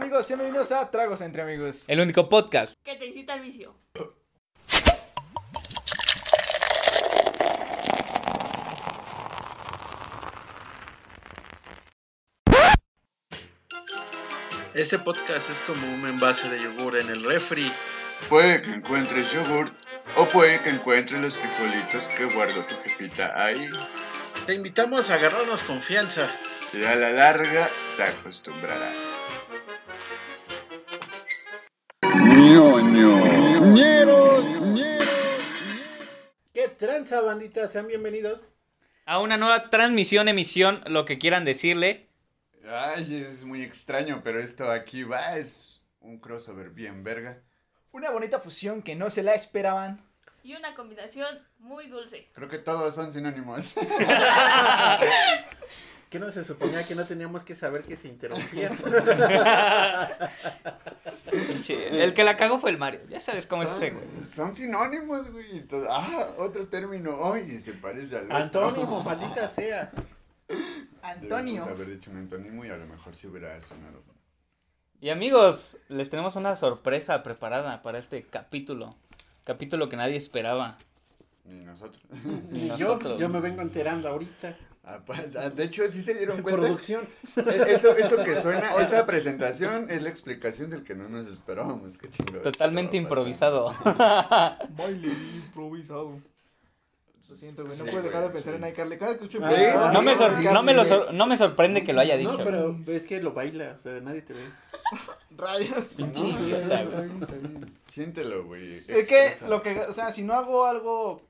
amigos, sean bienvenidos a Tragos entre Amigos. El único podcast. que te incita al vicio. Este podcast es como un envase de yogur en el refri. Puede que encuentres yogurt o puede que encuentres los frijolitos que guardó tu jefita ahí. Te invitamos a agarrarnos confianza. Y a la larga te acostumbrarás. Tranza, bandita? Sean bienvenidos. A una nueva transmisión, emisión, lo que quieran decirle. Ay, es muy extraño, pero esto aquí va, es un crossover bien verga. Una bonita fusión que no se la esperaban. Y una combinación muy dulce. Creo que todos son sinónimos. ¿Qué no se suponía que no teníamos que saber que se interrumpía? Pinche, El que la cagó fue el Mario. Ya sabes cómo es ese, güey. Son sinónimos, güey. todo- Ah, otro término. Oye, se parece al otro. Antónimo, maldita sea. Antonio. Debemos haber dicho un antónimo y a lo mejor si hubiera sonado. Y amigos, les tenemos una sorpresa preparada para este capítulo. Capítulo que nadie esperaba. Ni nosotros. Ni Y yo, nosotros. yo me vengo enterando ahorita. Ah, pues, ah, de hecho, sí se dieron cuenta. Producción. Eh, Eso, eso que suena, esa presentación es la explicación del que no nos esperábamos. Qué chingados. Totalmente pasando. improvisado. Baile improvisado. Lo siento, güey. No Sí, puedo dejar de pensar sí. en iCarly. Cada que escucho un ¿Ves? programa- No me, sor- Ah, no, me lo sí. sor- no me sorprende que lo haya dicho. No, pero es que lo baila, o sea, nadie te ve. Rayos. No, está bien, güey. está bien, está bien. Siéntelo, güey. Es que lo que, o sea, si no hago algo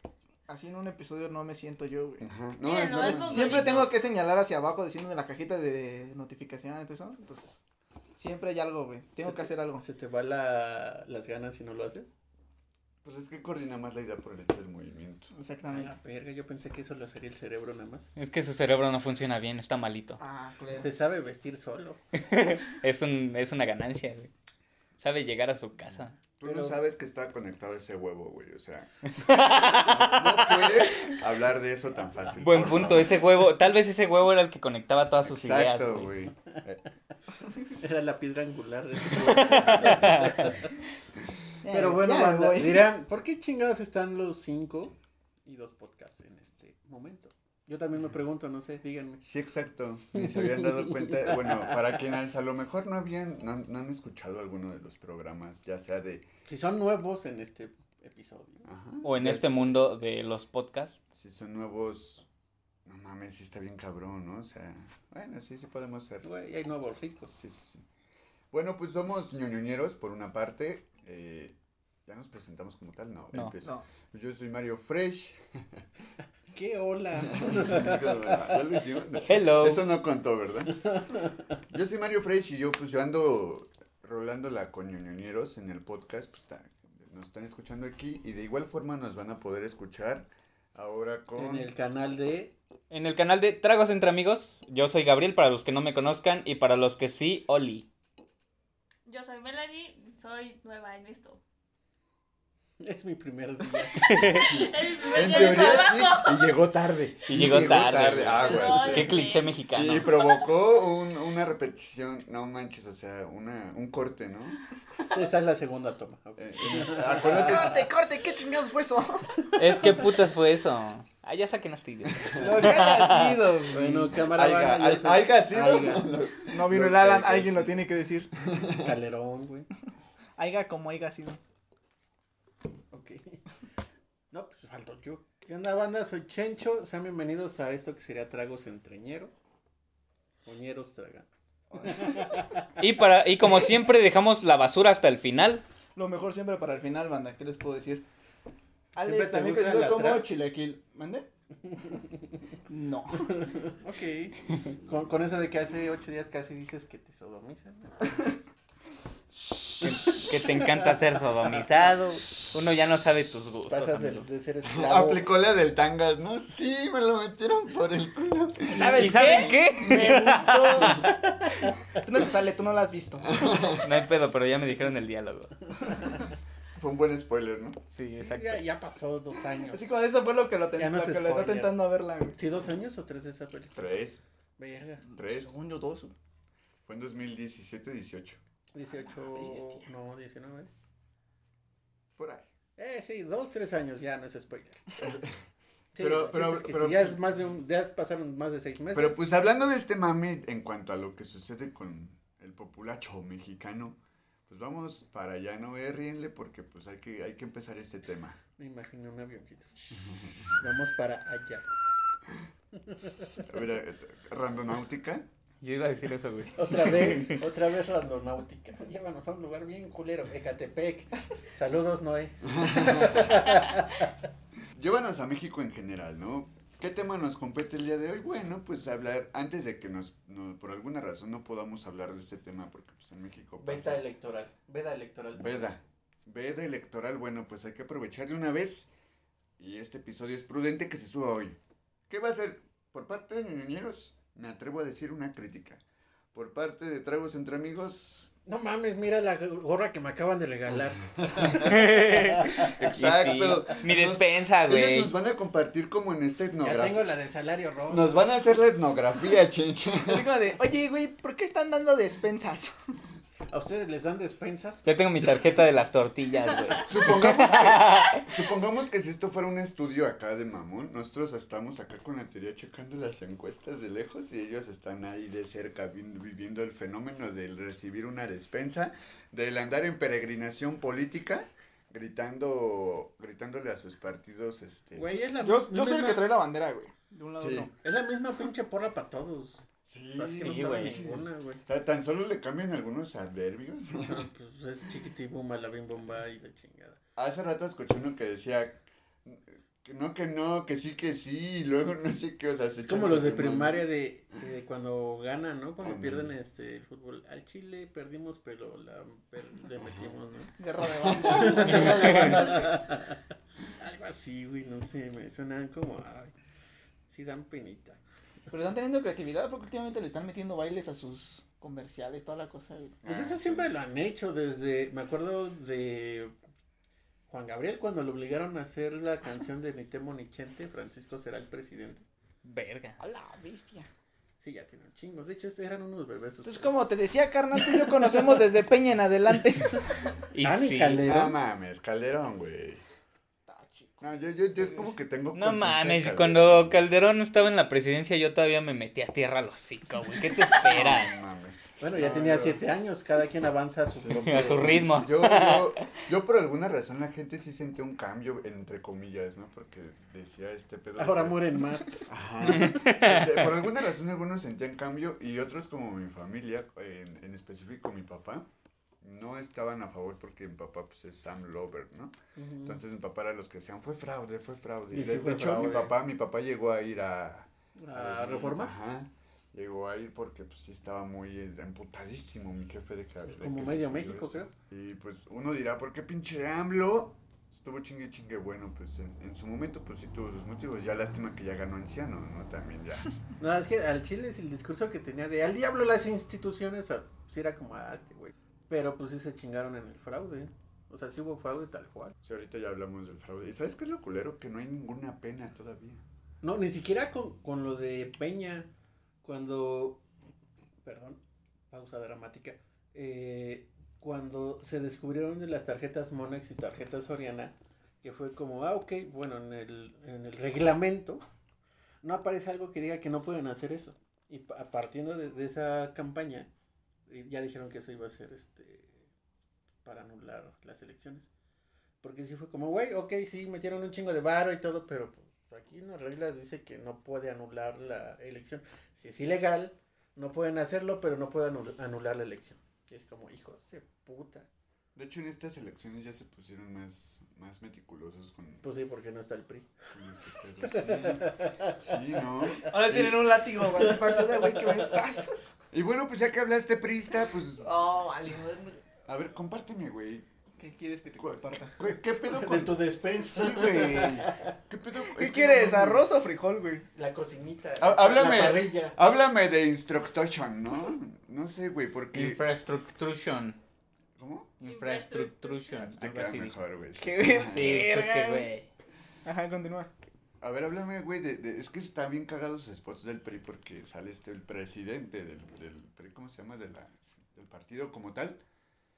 así en un episodio, no me siento yo, güey. Ajá. No, Mira, es no, normal. es Siempre tengo que señalar hacia abajo diciendo de la cajita de notificaciones, todo eso. Entonces, siempre hay algo, güey. Tengo que te- hacer algo. ¿Se te va la, las ganas si no lo haces? Pues es que coordina más la idea por el hecho del movimiento. Exactamente. la verga, yo pensé que eso lo haría el cerebro nada más. Es que su cerebro no funciona bien, está malito. Ah, claro. Se sabe vestir solo. Es, un, es una ganancia, güey. Sabe llegar a su casa. Tú Pero- no sabes que está conectado ese huevo, güey. O sea, no, no puedes hablar de eso tan fácil. Buen punto, favor. ese huevo, tal vez ese huevo era el que conectaba todas sus ideas, Exacto, güey. güey. Eh, Era la piedra angular de Ya, Pero bueno, banda, dirán, ¿por qué chingados están los cinco y dos podcasts en este momento? Yo también me pregunto, no sé, díganme. Sí, exacto. Ni se habían dado cuenta. Bueno, para quienes a lo mejor no habían, no, han- no han escuchado alguno de los programas, ya sea de. Si son nuevos en este episodio. Ajá, O en este mundo de los podcasts. Si son nuevos. No mames, sí está bien cabrón, ¿no? O sea, bueno, sí, sí podemos ser. Güey, hay nuevos ricos. Sí, sí, sí. Bueno, pues somos ñoñoñeros por una parte. eh, ya nos presentamos como tal, no. No. No. Yo soy Mario Fresh. ¿Qué hola? ¿Ya lo hicimos? No. Hello. Eso no contó, ¿verdad? Yo soy Mario Fresh y yo pues yo ando rolándola con ñoñoñeros en el podcast, pues ta- nos están escuchando aquí y de igual forma nos van a poder escuchar ahora con... En el canal de En el canal de Tragos entre Amigos, yo soy Gabriel para los que no me conozcan y para los que sí, Oli. Yo soy Melanie, soy nueva en esto. Es mi primer día. Es el primer En día teoría sí, y llegó tarde. Y llegó tarde, güey. aguas. Ay, Qué cliché Y mexicano. provocó un- una repetición, no manches, o sea, una, un corte, ¿no? Esta es la segunda toma. Eh, en- acuérdate, ¡Corte, corte! ¿Qué chingados fue eso? Es que putas fue eso. Ah, ya saquen a este. Lo que haya sido, güey. Bueno, cámara aiga sido. Aiga. No vino el Alan, alguien lo tiene que decir. Calderón, güey. Aiga como haiga sido. Ok. Falto yo. ¿Qué onda, banda? Soy Chencho. Sean bienvenidos a esto que sería Tragos Entreñero. Oñeros tragan. Y, para, y como siempre dejamos la basura hasta el final. Lo mejor siempre para el final, banda. ¿Qué les puedo decir? ¿Siempre Alex, te también conocido como atrás? Chilaquil. ¿Mande? No. Ok. Con, con eso de que hace ocho días casi dices que te sodomizan. Que, que te encanta ser sodomizado. Uno ya no sabe tus gustos. Pasas de, ser esclavo. Aplicó la del tangas, ¿no? Sí, me lo metieron por el culo. ¿Sabes ¿Y saben qué? Me gustó. Tú no te sale, tú no la has visto. No hay pedo, pero ya me dijeron el diálogo. Fue un buen spoiler, ¿no? Sí, Sí, exacto. ya, ya pasó dos años. Así como eso fue lo que lo, ten- Ya no lo es que lo está tentando a verla. ¿Sí, dos años o tres de esa película? Tres. Verga. Tres. Según yo, dos. Fue en 2017-18. 18, bestia. no, 19. Por ahí. Eh, sí, dos, tres años ya no es spoiler. Sí, Pero- pero- es que pero- si ya es más de un, ya pasaron más de seis meses. Pero pues hablando de este mame en cuanto a lo que sucede con el populacho mexicano, pues vamos para allá, no eh, ríenle porque pues hay que, hay que empezar este tema. Me imaginé un avioncito. Vamos para allá. A ver, eh, randonáutica. Yo iba a decir eso, güey. Otra vez, otra vez randonáutica. Llévanos a un lugar bien culero, Ecatepec. Saludos, Noé. Llévanos a México en general, ¿no? ¿Qué tema nos compete el día de hoy? Bueno, pues hablar, antes de que nos, no, por alguna razón no podamos hablar de este tema, porque pues en México pasa- electoral. Veda electoral. Veda. Veda electoral, bueno, pues hay que aprovechar de una vez. Y este episodio es prudente que se suba hoy. ¿Qué va a ser? Por parte de ñoñeros, me atrevo a decir una crítica. Por parte de Tragos entre Amigos, No mames, mira la gorra que me acaban de regalar. exacto. Sí, mi Nos- despensa, Ellos güey. nos van a compartir como en esta Ya tengo etnografía. la de salario rojo. Nos van a hacer la etnografía, chincha. Así como de, oye, güey, ¿por qué están dando despensas? ¿A ustedes les dan despensas? Ya tengo mi tarjeta de las tortillas, güey. Supongamos que, supongamos que si esto fuera un estudio acá de mamón, nosotros estamos acá con la teoría checando las encuestas de lejos y ellos están ahí de cerca vi- viviendo el fenómeno del recibir una despensa, del andar en peregrinación política, gritando, gritándole a sus partidos, este. Güey, es la Yo, yo soy el que trae la bandera, güey. De un lado Sí. no. Es la misma pinche porra para todos. Sí, no sí, sabe güey. ninguna, güey. O sea, tan solo le cambian algunos adverbios. Pues es chiquitibumba, la bim bomba y la chingada. Hace rato escuché uno que decía que no, que no, que sí, que sí, y luego no sé qué, o sea, se Es como los de primaria de, de cuando ganan, ¿no? Cuando pierden este el fútbol. Al Chile perdimos, pero la, per- le metimos, ¿no? Guerra de bandas. Guerra de bandas. Algo así, güey, no sé, me suenan como, ay, sí dan penita. Pero están teniendo creatividad porque últimamente le están metiendo bailes a sus comerciales, toda la cosa. Pues Ah, eso sí. siempre lo han hecho desde, me acuerdo de Juan Gabriel cuando lo obligaron a hacer la canción de Ni temo ni chente, Francisco será el presidente. Verga. A la bestia. Sí, ya tiene un chingo. De hecho, estos eran unos bebés. Entonces, ustedes. como te decía, carnal, tú y yo conocemos desde Peña en adelante. Y Ah, sí. Calderón. No mames, Calderón, güey. No, yo, yo, yo es como que tengo No mames, Calderón. cuando Calderón estaba en la presidencia yo todavía me metí a tierra al hocico, güey. ¿Qué te esperas? No mames. Bueno, ya No, tenía yo- siete años, cada quien avanza a su Sí, propio- A su ritmo. Yo, yo, yo por alguna razón la gente sí sentía un cambio, entre comillas, ¿no? Porque decía este pedo. Ahora que- mueren más. Ajá. Por alguna razón algunos sentían cambio y otros como mi familia, en, en específico mi papá, no estaban a favor porque mi papá pues es Sam Lover, ¿no? Entonces mi papá era los que decían, fue fraude, fue fraude. Y Y de, hecho mi papá, mi papá llegó a ir a... ¿A Reforma? Ajá. Llegó a ir porque pues sí estaba muy emputadísimo mi jefe de de Como medio México, creo. Y pues uno dirá, ¿por qué pinche AMLO? Estuvo chingue chingue bueno, pues en, en su momento pues sí tuvo sus motivos. Ya lástima que ya ganó anciano, ¿no? También ya. No, es que al Chile es el discurso que tenía de al diablo las instituciones, ah, sí era como, ah, este güey. Pero pues sí se chingaron en el fraude. O sea, sí hubo fraude tal cual. Sí, ahorita ya hablamos del fraude. ¿Y sabes qué es lo culero? Que no hay ninguna pena todavía. No, ni siquiera con, con lo de Peña, cuando, perdón, pausa dramática, eh, cuando se descubrieron de las tarjetas Monex y tarjetas Soriana, que fue como, ah, ok, bueno, en el, en el reglamento no aparece algo que diga que no pueden hacer eso. Y a partiendo de, de esa campaña, ya dijeron que eso iba a ser este para anular las elecciones. Porque sí fue como, güey, ok, sí, metieron un chingo de varo y todo, pero pues, aquí en las reglas dice que no puede anular la elección. Si es ilegal, no pueden hacerlo, pero no pueden anu- anular la elección. Es como, hijo de puta. De hecho, en estas elecciones ya se pusieron más, más meticulosos con, Pues sí, porque no está el PRI. con. Sí, Sí, ¿no? Ahora tienen un látigo partido, güey, que me... Y bueno, pues ya que hablaste prista, pues... Oh, vale, güey. A ver, compárteme, güey. ¿Qué quieres que te ¿Cu- comparta? ¿Qué, qué pedo De con tu despensa. Sí, güey. ¿Qué pedo? ¿Qué Es que quieres, arroz o frijol, güey? La cocinita. Há- Háblame, La parrilla. háblame de instruction, ¿no? No sé, güey, porque... Infrastructuration. ¿Cómo? Infrastructuration. Te Algo queda así. mejor, güey. ¿Qué Sí, pues es que, güey. Ajá, continúa. A ver, háblame, güey, de, de- es que están bien cagados los spots del PRI porque sale este, el presidente del, del PRI, ¿cómo se llama? De la, del partido como tal,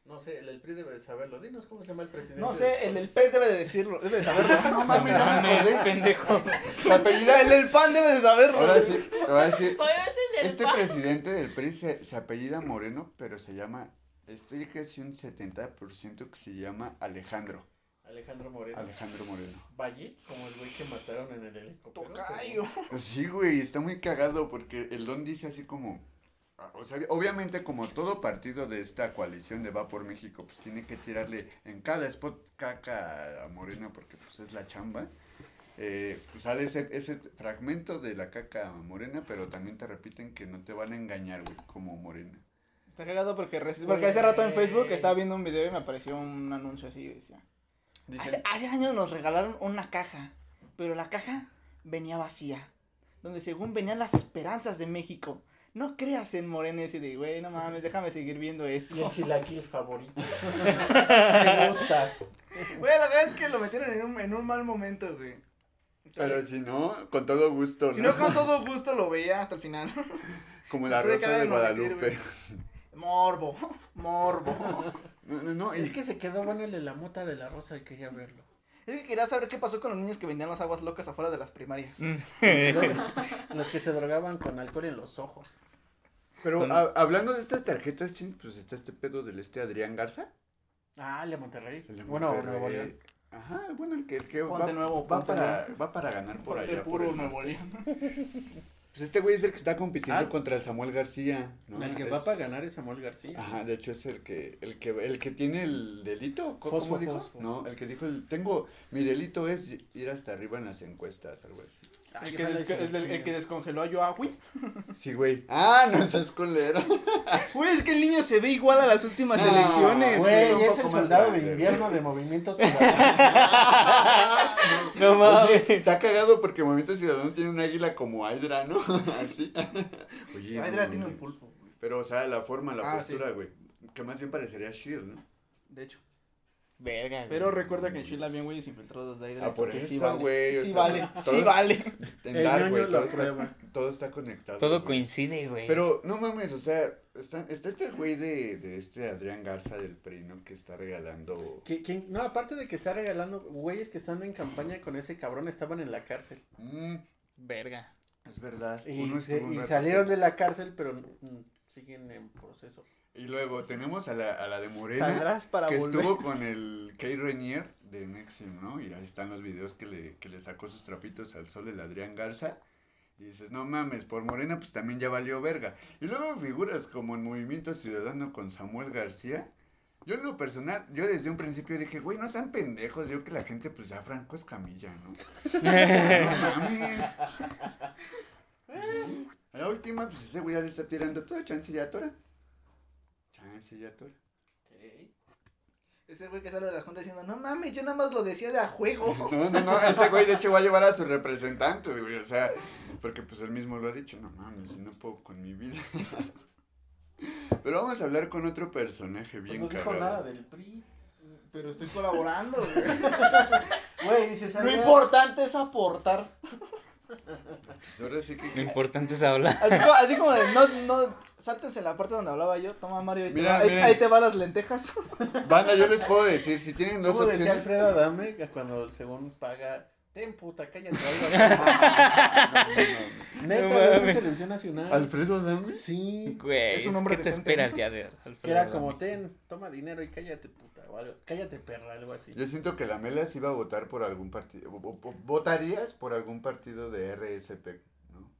No sé, el, el PRI debe de saberlo. Dinos cómo se llama el presidente. No sé, el del pez debe de decirlo, debe de saberlo. No mames, no me Mames, acordé. pendejo. Se apellida. El del pan debe de saberlo. Ahora sí, te voy a decir. Este presidente del PRI se, se apellida Moreno, pero se llama. Estoy casi un 70% que se llama Alejandro. Alejandro Moreno. Alejandro Moreno. Valle, como el güey que mataron en el helicóptero. Tocayo. Sí, güey, está muy cagado porque el don dice así como. O sea, obviamente como todo partido de esta coalición de Va por México, pues tiene que tirarle en cada spot caca a Morena porque pues es la chamba. Eh, pues sale ese, ese fragmento de la caca morena, pero también te repiten que no te van a engañar, güey, como morena. Está cagado porque, porque hace rato en Facebook estaba viendo un video y me apareció un anuncio así y decía. Hace, hace años nos regalaron una caja, pero la caja venía vacía, donde según venían las esperanzas de México. No creas en Morena y de, güey, no mames, déjame seguir viendo esto. Y el chilaquil favorito. Me gusta. Güey, la verdad es que lo metieron en un, en un mal momento, güey. pero si no, con todo gusto, Si no, con todo gusto lo veía hasta el final. Como la rosa de meter, Guadalupe. Morbo, morbo. No, no, no, y- Es que se quedó bueno el de la mota de la rosa y quería verlo. Es que quería saber qué pasó con los niños que vendían las aguas locas afuera de las primarias. Los que se drogaban con alcohol en los ojos. Pero Con- a- hablando de estas tarjetas, chin, pues está este pedo del este Adrián Garza. Ah, el de Monterrey. el de Bueno, Monterrey. Nuevo León. Ajá, bueno, el que, el que va, nuevo, va, para, va para ganar por allá. por puro Nuevo. León. Pues este güey es el que está compitiendo Ah. contra el Samuel García. ¿no? El que Es- va para ganar es Samuel García. Ajá, de hecho es el que, el que, el que tiene el delito, ¿cómo Fosfo, dijo? fosfo. No, el que dijo, el, tengo, mi delito es ir hasta arriba en las encuestas, algo así. Ay, El que, el, el descongeló a Yoahui. Sí, güey. Ah, no seas culero. Güey, es que el niño se ve igual a las últimas No, elecciones. Güey, es el soldado de invierno güey. de Movimiento Ciudadano. No mames. Está cagado porque Movimiento Ciudadano tiene un águila como Hydra, ¿no? Así. Oye, Hydra tiene un pulpo, güey. Pero, o sea, la forma, la Ah, postura, güey. Que más bien parecería Shield, ¿no? De hecho. Verga, güey. Pero recuerda que en Chile habían güeyes infiltrados de Hydra. Ah, por sí eso, vale. güey, Sí sea, vale, todos- sí vale. En Dark, güey. Todo, está, todo conectado. Todo güey. coincide, güey. Pero, no mames, o sea, está, está este güey de, de este Adrián Garza del PRI, ¿no? Que está regalando. Que- que- no, aparte de que está regalando, güeyes que están en campaña con ese cabrón estaban en la cárcel. Mm, Verga. Es verdad. Y, Uno se- y salieron de la cárcel, pero mm, siguen en proceso. Y luego tenemos a la, a la de Morena. Saldrás para que volver. estuvo con el Kay Renier de Nexium, ¿no? Y ahí están los videos que le, que le sacó sus trapitos al sol el Adrián Garza. Y dices, no mames, por Morena pues también ya valió verga. Y luego figuras como en Movimiento Ciudadano con Samuel García. Yo en lo personal, yo desde un principio dije, güey, no sean pendejos, yo que la gente pues ya Franco es camilla, ¿no? no mames. A la última, pues ese güey ya le está tirando todo, chance y ya tora. Chance y ya tora. Ese güey que sale de la junta diciendo, no mames, yo nada más lo decía de a juego. No, no, no, ese güey de hecho va a llevar a su representante, güey, o sea, porque pues él mismo lo ha dicho, no mames, no puedo con mi vida. Pero vamos a hablar con otro personaje Pues bien no dijo nada del PRI. Pero estoy colaborando, güey. Güey, dice, Lo importante es aportar. Pues ahora sí Lo que... importante es hablar. Así como, así como de, no, no, sáltense la parte donde hablaba yo. Toma, Mario, ahí, te, Mira, va, ahí, miren. ahí te van las lentejas. Banda, yo les puedo decir, si tienen dos ¿Cómo decía opciones... Alfredo Adame que cuando según paga, ten puta, cállate. Neta, No lo hizo en mames. televisión nacional. ¿Alfredo Adame? Sí. Güey, Es un es hombre ¿qué te esperas ya de Alfredo Que era Adame? como, ten, toma dinero y cállate puta. O algo. Cállate perra, algo así. Yo siento que la Mela sí iba a votar por algún partido, votarías por algún partido de RSP, ¿no?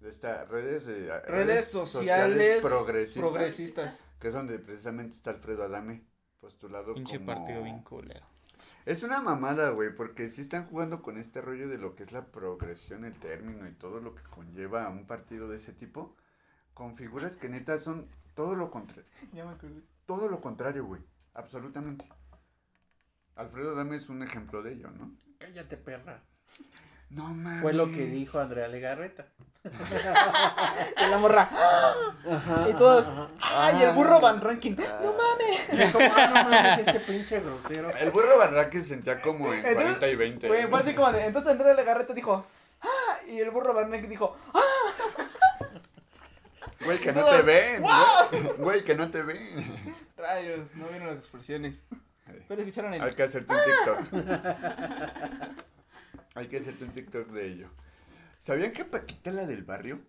De esta, redes, de, Redes sociales progresistas, progresistas. que es donde precisamente está Alfredo Adame postulado Pinche como... partido bien culero. Es una mamada, güey, porque sí están jugando con este rollo de lo que es la progresión, el término y todo lo que conlleva a un partido de ese tipo, con figuras que neta son todo lo contrario, Ya me acordé. todo lo contrario, güey, absolutamente. Alfredo Adame es un ejemplo de ello, ¿no? Cállate perra. No mames. Fue lo que dijo Andrea Legarreta. Y la morra. y todos. ¡Ay, el burro Van Ranking! ¡No mames! Como, "Ah, no mames, este pinche grosero. El burro Barraque se sentía como en Entonces, 40 y 20. Güey, ¿no? fue así como de. Entonces Andrea Legarreta dijo. ¡Ah! Y el burro Van Ranking dijo. ¡Ah! Güey, que no te ven. güey. Güey, que no te ven. Rayos, no vieron las expresiones. Pero escucharon el. Hay que hacerte un TikTok. Hay que hacerte un TikTok de ello. ¿Sabían que Paquita, la del barrio,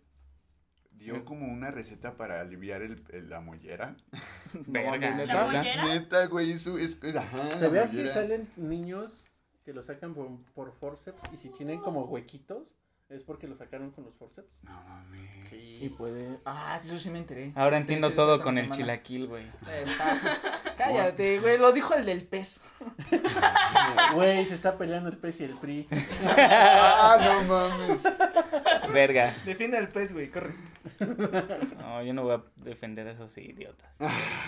dio como una receta para aliviar el, el- la mollera? Verga. ¿neta? ¿La mollera? Neta, güey, eso es, es- ajá, ¿Sabías que salen niños que lo sacan por, por forceps y si tienen como huequitos es porque lo sacaron con los forceps? No mames. Y Sí. puede. Ah, eso sí me enteré. Ahora entiendo Sí, todo con el semana. chilaquil, güey. Está- Cállate, güey, lo dijo el del pez. Güey, se está peleando el pez y el PRI. Ah, no mames. Verga. Defiende al pez, güey, corre. No, yo no voy a defender a esos idiotas.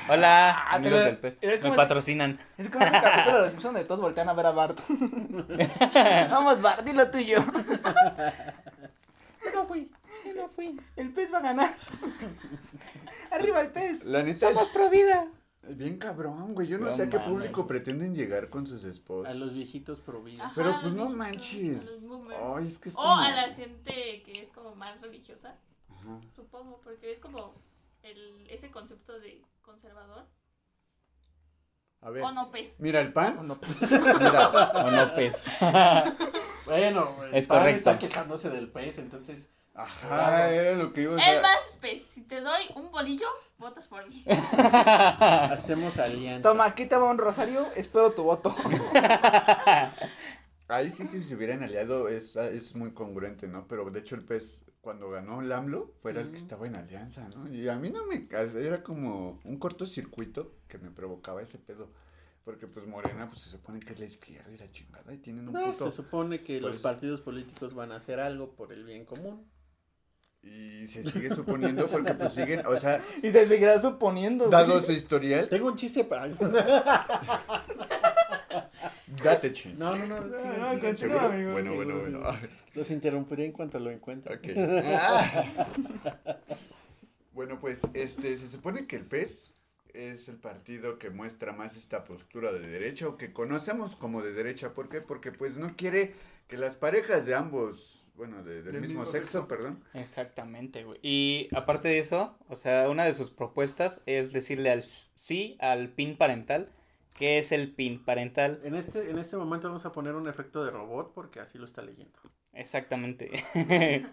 Hola, Ah, amigos del pez. Me patrocinan. Es como un capítulo de los Simpsons de todos voltean a ver a Bart. Vamos, Bart, dilo tuyo. Yo no fui, yo no fui. El pez va a ganar. Arriba el pez. La neta, Somos pro vida. bien cabrón, güey. Yo no, No sé a qué público pretenden llegar con sus spots. A los viejitos pro vida. Ajá, Pero pues no viejitos, a manches. Ay, es que es O como... a la gente que es como más religiosa, Ajá. supongo, porque es como el, ese concepto de conservador. A ver. O no pez. Mira, el pan. Oh, no, pues. Mira, O no, pez. Bueno, el Es pan correcto. está quejándose del pez, entonces. ajá, era lo que iba a Es más pez. Si te doy un bolillo, votas por mí. Hacemos alianza. Toma, aquí te va un rosario, espero tu voto. Ahí sí, si se hubieran aliado, es, es muy congruente, ¿no? Pero de hecho el pez, cuando ganó el AMLO, fue el que estaba en alianza, ¿no? Y a mí no me era como un cortocircuito que me provocaba ese pedo. Porque pues Morena, pues se supone que es la izquierda y la chingada, y tienen un No, puto... se supone que los pues- partidos políticos van a hacer algo por el bien común. Y se sigue suponiendo porque pues siguen, o sea, Y se seguirá suponiendo. dado güey. su historial, Tengo un chiste para. date ching. No, no, no. No, sigan, no, ¿Seguro? amigo, bueno, sí, bueno, bueno. Ah, Los interrumpiré en cuanto lo encuentre. Ok. Ah. bueno, pues este se supone que el PES es el partido que muestra más esta postura de derecha o que conocemos como de derecha. ¿Por qué? Porque pues no quiere que las parejas de ambos, bueno, de- del Del mismo, mismo sexo, sexo. perdón. Exactamente, güey. Y aparte de eso, o sea, una de sus propuestas es decirle al sí al PIN parental. ¿Qué es el PIN parental? En este, en este momento vamos a poner un efecto de robot porque así lo está leyendo. Exactamente.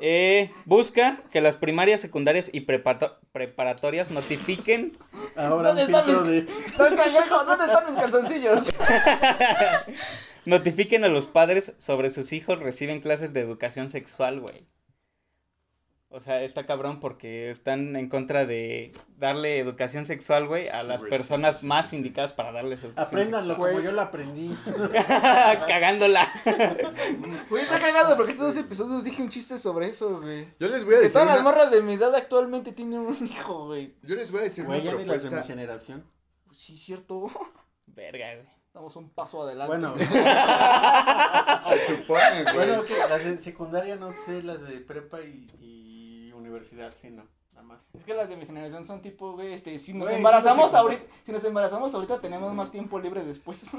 Eh, busca que las primarias, secundarias y preparatorias notifiquen Ahora un ¿Dónde están mis- de. Don Cangrejo, ¿dónde están mis calzoncillos? notifiquen a los padres sobre sus hijos reciben clases de educación sexual, güey. O sea, está cabrón porque están en contra de darle educación sexual, güey, a Sí, las güey, personas sí, sí, más sí, sí. indicadas para darles educación Apréndanlo güey. como yo lo aprendí. sexual. Cagándola. Güey, está cagado porque estos dos episodios dije un chiste sobre eso, güey. Yo les voy a Que decir todas las una, morras de mi edad actualmente tienen un hijo, güey. yo les voy a decir Güey, una ya las de mi generación. Sí, cierto. Verga, güey. Damos un paso adelante. Bueno, Se supone, güey. bueno, que las de secundaria no sé, las de prepa y, y universidad, sí, no. Nada más. Es que las de mi generación son tipo, güey, este, si nos Güey, embarazamos sí, no sé ahorita, si nos embarazamos ahorita tenemos más tiempo libre después.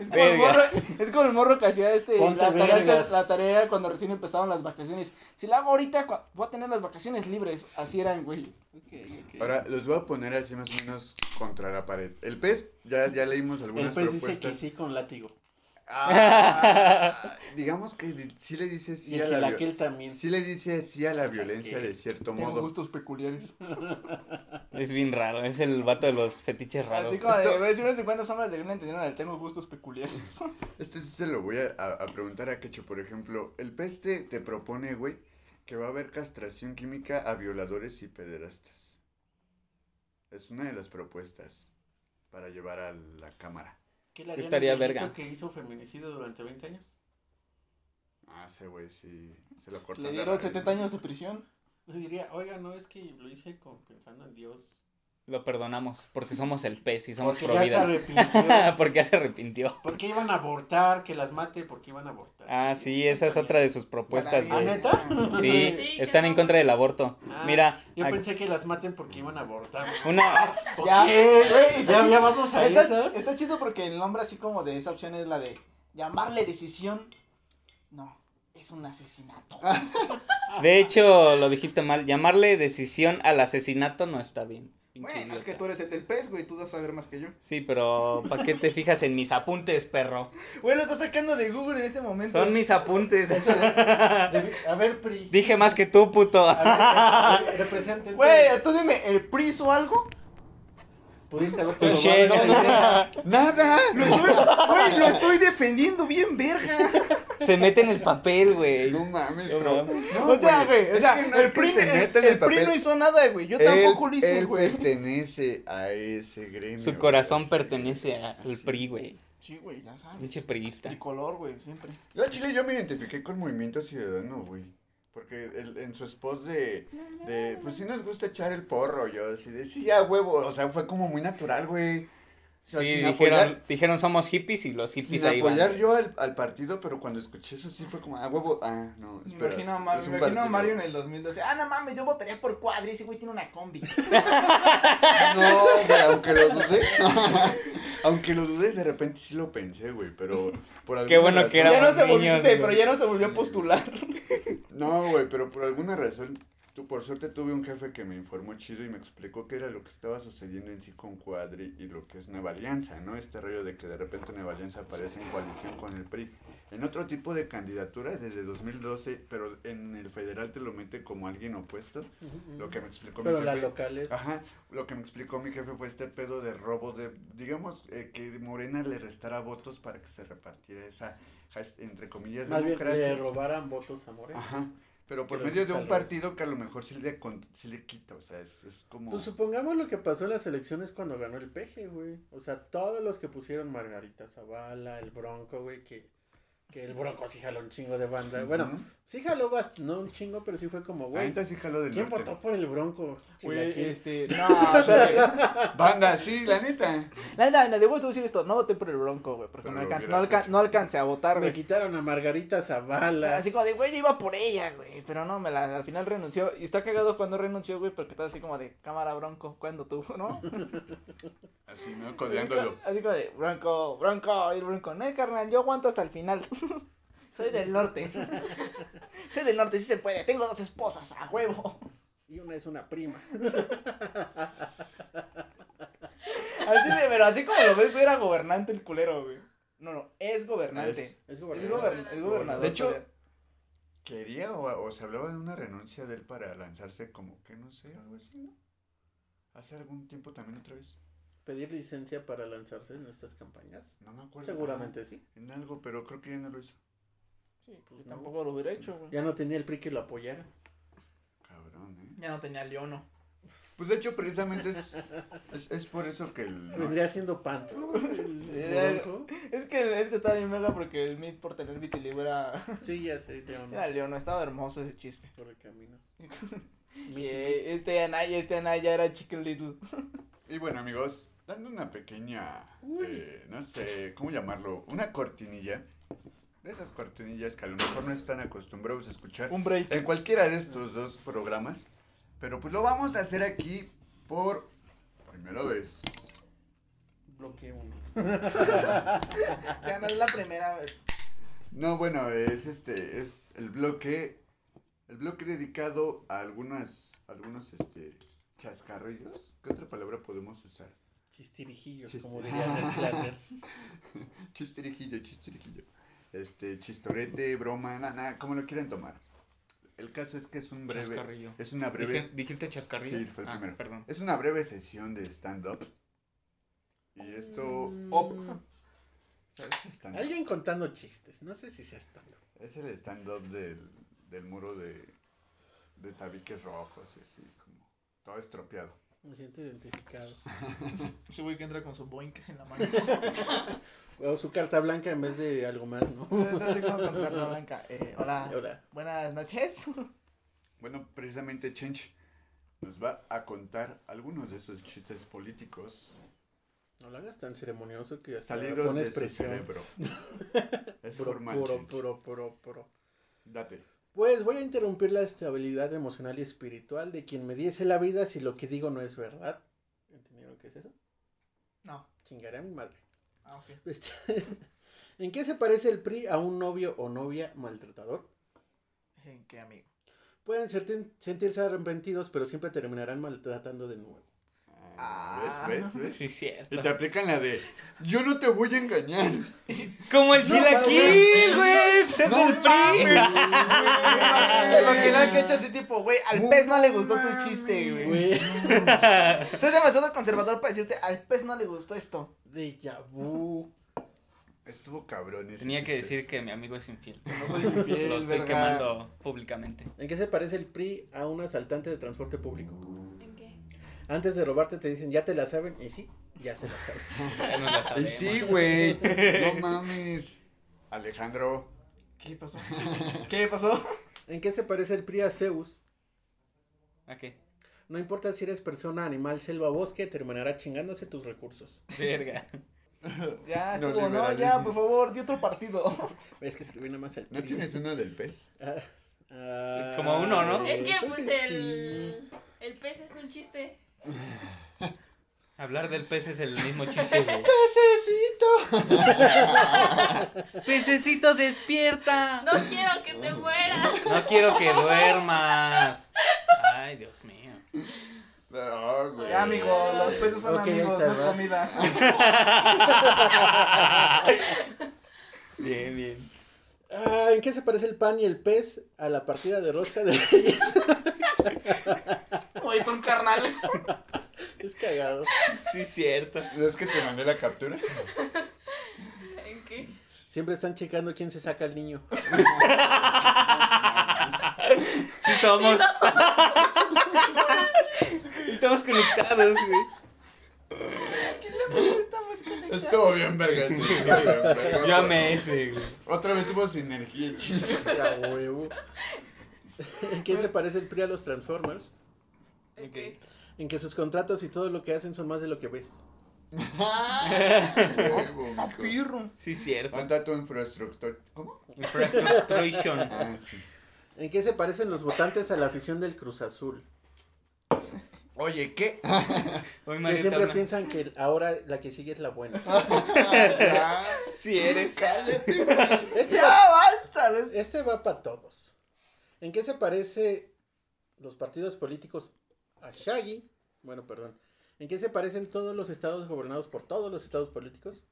Es como, el morro, es como el morro que hacía este, la tarea, la cuando recién empezaban las vacaciones. Si la hago ahorita, voy a tener las vacaciones libres. Así eran, güey. Ok, ok. Ahora los voy a poner así más o menos contra la pared. El pez, ya, ya leímos El algunas pez dice propuestas. que sí con látigo. Ah, digamos que sí le dice sí a la también. Sí le dice sí a la violencia de cierto Tengo modo. gustos peculiares. Es bien raro. Es el vato de los fetiches raros. Así como Esto- de, güey, si unos 50 sombras de Grey entendieron el tengo gustos peculiares. Esto sí se lo voy a, a- a preguntar a Quecho, por ejemplo. El pez te, te propone, güey, que va a haber castración química a violadores y pederastas. Es una de las propuestas para llevar a la cámara. ¿Qué le harían estaría verga. que hizo feminicidio durante 20 años? Ah, ese güey sí se lo cortan. Le dieron raíz. 70 años de prisión. Pues diría, oiga, no, es que lo hice con, pensando en Dios. Lo perdonamos porque somos el pez y somos Porque pro ya se vida. arrepintió. porque ya se arrepintió. porque iban a abortar, que las mate porque iban a abortar. Ah, sí, esa es otra de sus propuestas, ¿Ah, güey. neta? Sí, Sí, están en contra del aborto. Ah, Mira, Yo pensé que las maten porque iban a abortar. una ¿Por Ya, qué? güey, Ya, ya vamos a Está, esas. está chido porque el nombre así como de esa opción es la de llamarle decisión. No, es un asesinato. De hecho, lo dijiste mal. Llamarle decisión al asesinato no está bien. Pinche Bueno, es que tú eres el del pez, güey, tú vas a saber más que yo. Sí, pero ¿para qué te fijas en mis apuntes, perro? Güey, lo estás sacando de Google en este momento. Son mis apuntes. Debi- A ver, PRI. Dije más que tú, puto. A ver. Güey, tú dime, ¿el PRI hizo algo? Pudiste haber. ¡Nada! Lo estoy, güey, lo estoy defendiendo bien, verga. Se mete en el papel, güey. No mames, No bro. mames. No, o sea, güey, o es sea, que no el, es que PRI, se el- meta en el el PRI papel. no hizo nada, güey. Yo Él- tampoco lo hice, él güey. pertenece a ese gremio. Su corazón pertenece al Así. PRI, güey. Sí, güey, ya sabes. Pinche priista. Tricolor, güey, siempre. Yo a Chile yo me identifiqué con Movimiento Ciudadano, güey. Porque el- en su spot de, de, pues sí nos gusta echar el porro, yo así de, sí, ya huevo, o sea, fue como muy natural, güey. O sea, Sí, dijeron, apoyar, dijeron somos hippies y los hippies sin ahí van. apoyar yo al, al partido, pero cuando escuché eso sí fue como, ah, huevo, ah, no, Me espera. imagino, a, Mar- es me imagino a. Mario en el 2012. Ah, no mames, yo votaría por Cuadri. Ese güey tiene una combi. No, güey, aunque lo dudé, aunque lo dudé, de repente sí lo pensé, güey, pero por alguna Qué bueno que era ya no se volvió, niños, sí, güey. pero ya no se volvió a Sí. postular. No, güey, pero por alguna razón, tú, por suerte tuve un jefe que me informó chido y me explicó qué era lo que estaba sucediendo en sí con Cuadri y lo que es Nueva Alianza, ¿no? Este rollo de que de repente Nueva Alianza aparece en coalición con el PRI. En otro tipo de candidaturas desde 2012, pero en el federal te lo mete como alguien opuesto. Lo que me explicó Pero mi las jefe. locales. Ajá, lo que me explicó mi jefe fue este pedo de robo de, digamos, eh, que Morena le restara votos para que se repartiera esa, entre comillas, Más bien democracia. le robaran votos a Morena. Ajá. Pero por medio de un partido que a lo mejor sí le, con- sí le quita, o sea, es, es como... Pues supongamos lo que pasó en las elecciones cuando ganó el peje, güey. O sea, todos los que pusieron Margarita Zavala, el Bronco, güey, que, que el Bronco sí jaló un chingo de banda. Bueno, sí jaló bast- no un chingo, pero sí fue como, güey. Ahorita sí jaló del ¿Quién norte. votó por el Bronco? Güey, este. No, o sea, Banda, sí, la neta. La neta, la debo decir esto. No voté por el Bronco, güey. Porque no, alcan- no, alca- no alcancé a votar, Me quitaron a Margarita Zavala. Así como de, güey, yo iba por ella, güey. Pero no, me la, al final renunció. Y está cagado cuando renunció, güey, porque está así como de, cámara Bronco, ¿cuándo tú, no? Así, ¿no? Codeándolo. Así como de, Bronco, Bronco, y el Bronco. No, carnal, yo aguanto hasta el final. Soy del norte. Soy del norte, sí se puede. Tengo dos esposas, a huevo. Y una es una prima. Así de, pero así como lo ves, güey, era gobernante el culero, güey. No, no, es gobernante. Es- Es Es, gobernador. es gobernador. De hecho, todavía. Quería o, o se hablaba de una renuncia de él para lanzarse como que no sé, algo así, ¿no? Hace algún tiempo también otra vez. Pedir licencia para lanzarse en estas campañas. No me acuerdo. Seguramente sí. Ah, en algo, pero creo que ya no lo hizo. Sí, pues yo no. tampoco lo hubiera hecho, güey. Ya no tenía el PRI que lo apoyara. Cabrón, ¿eh? Ya no tenía leono. Pues de hecho, precisamente es, es, es por eso que el... Vendría siendo Panto. El. Es que, es que está bien mega porque el Mid por tener vitiligo era, Sí, ya sé, León. era leono. Estaba hermoso ese chiste. Corre caminos. Y eh, este Anaya, este Anaya era Chicken Little. Y bueno, amigos, dando una pequeña, eh, no sé, ¿cómo llamarlo? Una cortinilla. De esas cortinillas que a lo mejor no están acostumbrados a escuchar Un break. en cualquiera de estos dos programas. Pero pues lo vamos a hacer aquí por primera vez. Bloque uno. Ya no es la primera vez. No, bueno, es este, es el bloque, el bloque dedicado a algunas, algunos, este, chascarrillos. ¿Qué otra palabra podemos usar? Chistirijillos, Chist- como dirían en Flanders. Chistirijillo, chistirijillo. Este, chistorete, broma, nada, nada, como lo quieran tomar. El caso es que es un breve, Chascarrillo. es una breve, Dije- ¿Dijiste chascarrillo? Sí, fue el Ah, primero. Perdón. es una breve sesión de stand-up. Y esto, Mm. op, ¿sabes? Stand-up. Alguien contando chistes. No sé si sea estando. Es el stand-up del, del muro de, de tabiques rojos y así, todo estropeado. Me siento identificado. Ese güey que entra con su boink en la mano. O su carta blanca en vez de algo más, ¿no? Con su carta blanca. Eh, hola. Hola. Buenas noches. Bueno, precisamente Chench nos va a contar algunos de esos chistes políticos No lo hagas tan ceremonioso que hasta salidos pones de su presión. cerebro. Es Puro, formal, puro, puro, puro, puro. Date. Pues voy a interrumpir la estabilidad emocional y espiritual de quien me diese la vida si lo que digo no es verdad. ¿Entendieron qué es eso? No. Chingaré a mi madre. Ah, ok. Este, ¿En qué se parece el PRI a un novio o novia maltratador? ¿En qué, amigo? Pueden sentir- sentirse arrepentidos, pero siempre terminarán maltratando de nuevo. Ah, ¿Ves? ¿Ves? Sí, ¿Ves? cierto. Y te aplican la de, yo no te voy a engañar. Como el chilaquil, güey. Pues es No el PRI. Imagina que he hecho así tipo, güey, al pez no le gustó tu chiste, güey. Soy demasiado conservador para decirte, al pez no le gustó esto. Déjà vu. Estuvo cabrón ese Tenía que decir que mi amigo es infiel. No soy infiel, Lo estoy quemando públicamente. ¿En qué se parece el PRI a un asaltante de transporte público? Antes de robarte te dicen, ya te la saben, y sí, ya se la saben. Ya no la Y sí, güey. No mames. Alejandro. ¿Qué pasó? ¿Qué pasó? ¿En qué se parece el PRI a Zeus? ¿A qué? No importa si eres persona, animal, selva, bosque, terminará chingándose tus recursos. Verga. Ya No, estuvo, no, ya, liberalismo. por favor, di otro partido. Es que escribí nada más el ¿No PRI. tienes uno del pez? Ah, ah, Como uno, ¿no? Es que pues el, el pez es un chiste. Hablar del pez es el mismo chiste, güey. ¡Pececito! Pececito, despierta. No quiero que te mueras. No quiero que duermas. Ay, Dios mío. No, güey. Ya, amigo, los peces son Ok, ahí amigos, no comida. Bien, bien. Ah, ¿En qué se parece el pan y el pez a la partida de rosca de reyes? Oye, son carnales. es cagado. Sí, cierto. ¿Es que te mandé la captura? ¿En qué? Siempre están checando quién se saca al niño. Sí somos. Estamos conectados, güey. Estuvo bien, verga. bien, verga. Yo amé ese, güey. Otra vez hubo sinergia. A huevo. ¿En qué se parece el PRI a los Transformers? ¿En que sus contratos y todo lo que hacen son más de lo que ves. Papirro. Sí, cierto. ¿Cuánta tu infraestructura? ¿Cómo? Infrastructuration. Ah, sí. ¿En qué se parecen los votantes a la afición del Cruz Azul? Oye, ¿qué? Que siempre habla. piensan que ahora la que sigue es la buena. ya. Sí eres. Cállate. Este Ya, va, basta. este va para todos. ¿En qué se parece los partidos políticos a Shaggy? Bueno, perdón. ¿En qué se parecen todos los estados gobernados por todos los estados políticos?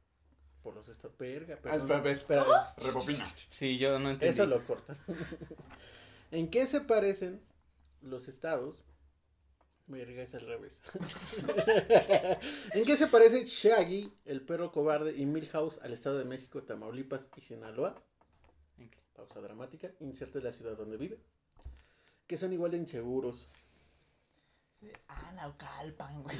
Por los estados. Verga, perdón. a ver. Espera, Rebobina. Sí, yo no entendí. Eso lo cortan. ¿En qué se parecen los estados? Verga, es al revés. ¿En qué se parece Shaggy, el perro cobarde, y Milhouse al estado de México, Tamaulipas y Sinaloa? ¿En qué? Pausa dramática. Inserte la ciudad donde vive. Que son igual de inseguros. Ah, Naucalpan, güey.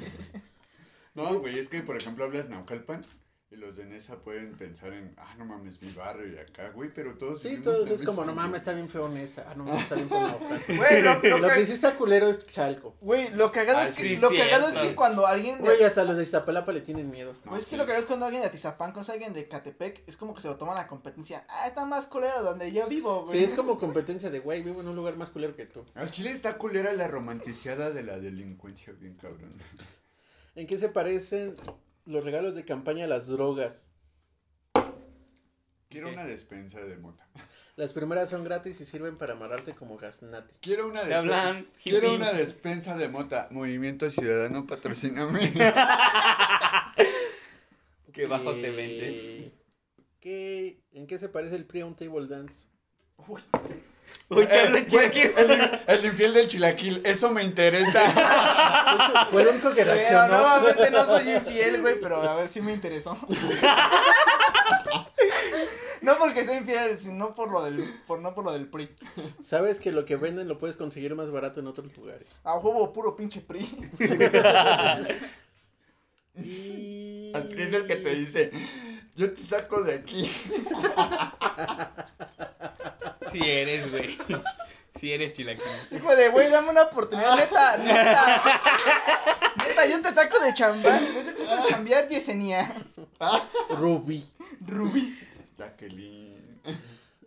No, güey, es que por ejemplo hablas Naucalpan y los de Nesa pueden pensar en, ah, no mames, mi barrio y acá, güey, pero todos. Sí, todos en es como, no mames, está bien feo Nesa. Ah, no mames, está bien feo. Güey, lo, lo Lo que sí está culero es Chalco. güey, lo cagado Ah, es que, sí, lo cagado es que cuando alguien de, Güey, hasta los de Iztapalapa le tienen miedo. No, Güey, es sí. que lo que es cuando alguien de Atizapán cosa alguien de Catepec, es como que se lo toman a competencia. Ah, está más culero donde yo vivo, güey. Sí, es como competencia de, güey, vivo en un lugar más culero que tú. Al chile está culera la romanticada de la delincuencia, bien cabrón. ¿En qué se parecen los regalos de campaña a las drogas? Quiero una despensa de mota. Las primeras son gratis y sirven para amarrarte como gaznate. Quiero una despensa. hablan, Quiero una despensa de mota. Movimiento Ciudadano, patrocíname. Qué bajo te vendes. ¿qué, ¿En qué se parece el PRI a un table dance? Uy, Te Eh, chilaquil. el, el infiel del chilaquil, eso me interesa. Fue el único que Pero reaccionó. nuevamente no soy infiel, güey, pero a ver si me interesó. no porque sea infiel, sino por lo del, por, no por lo del PRI. Sabes que lo que venden lo puedes conseguir más barato en otros lugares. A huevo puro pinche PRI. Y... Al PRI es el que te dice, yo te saco de aquí. Sí eres, güey. Sí eres chilaquil. Hijo de güey, dame una oportunidad, neta, neta. Neta, yo te saco de chambear, neta te saco de chambear, Yesenia. Ruby. Rubí. Jacqueline.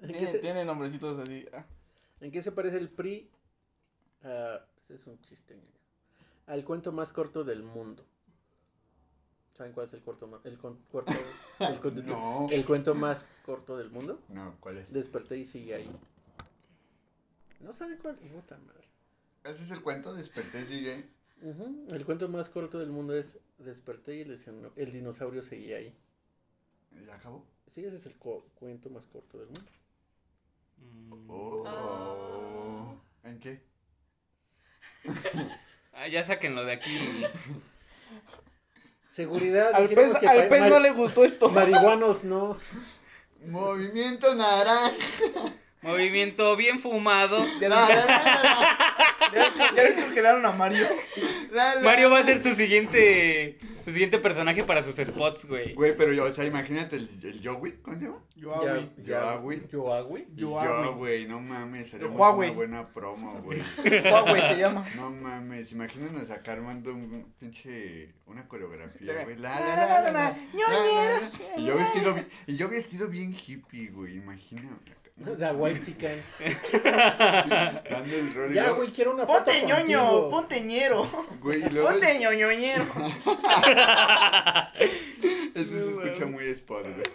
¿En qué, Tiene, se, tiene nombrecitos así. ah. en qué se parece el PRI? a- ese es un chiste. Al cuento más corto del mundo. ¿Saben cuál es el corto más el con- corto- el, No. el cuento más corto del mundo? No, ¿cuál es? Desperté y sigue ahí. No saben cuál. Puta madre. Ese es el cuento, desperté, sigue. Ujú, El cuento más corto del mundo es Desperté y el, el dinosaurio seguía ahí. ¿Ya acabó? Sí, ese es el cuento más corto del mundo. Mm. Oh. ¿En qué? Ah, ya sáquenlo de aquí. Seguridad. Al pez, que al pez no le gustó esto. Marihuanos no. Movimiento naranja. Movimiento bien fumado. Ya, ya descongelaron a Mario. La, la. Mario va a ser su siguiente su siguiente personaje para sus spots, güey. Güey, pero yo, o sea, imagínate el, el ¿cómo se llama? Yoawi. Yoawi. Yoawi. Yoawi. Yo, güey, no mames, sería una buena promo, güey. Huawei se llama. No mames, imagínanos acá armando un pinche, una coreografía, güey. La, La, la, la, la, yo vestido, bien- y yo vestido bien hippie, güey, imagina. Da white. Dando el y Ya, güey, quiero una foto Ponte ñoño, contigo. ponte ñero. Güey, y luego Ponte ñoñoñero. eso se escucha muy spot, güey.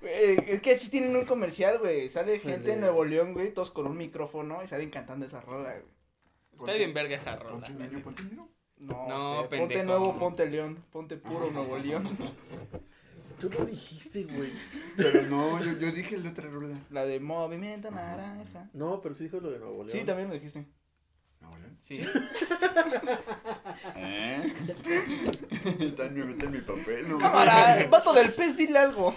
Güey, Es que sí tienen un comercial, güey. Sale gente de- en Nuevo León, güey, todos con un micrófono y salen cantando esa rola, güey. Está bien verga esa rola. Ponte niño, ponte niño. No, No, este, ponte pendejo. nuevo, ponte León, ponte puro Nuevo León. Tú lo dijiste, güey. Pero no, yo, yo dije el de otra rola. La de Movimiento Naranja. No, pero sí dijo lo de Nuevo León. Sí, también lo dijiste. ¿No, güey? Sí. ¿Eh? Está en mi, está en mi papel, no Cámara, vato del pez, dile algo.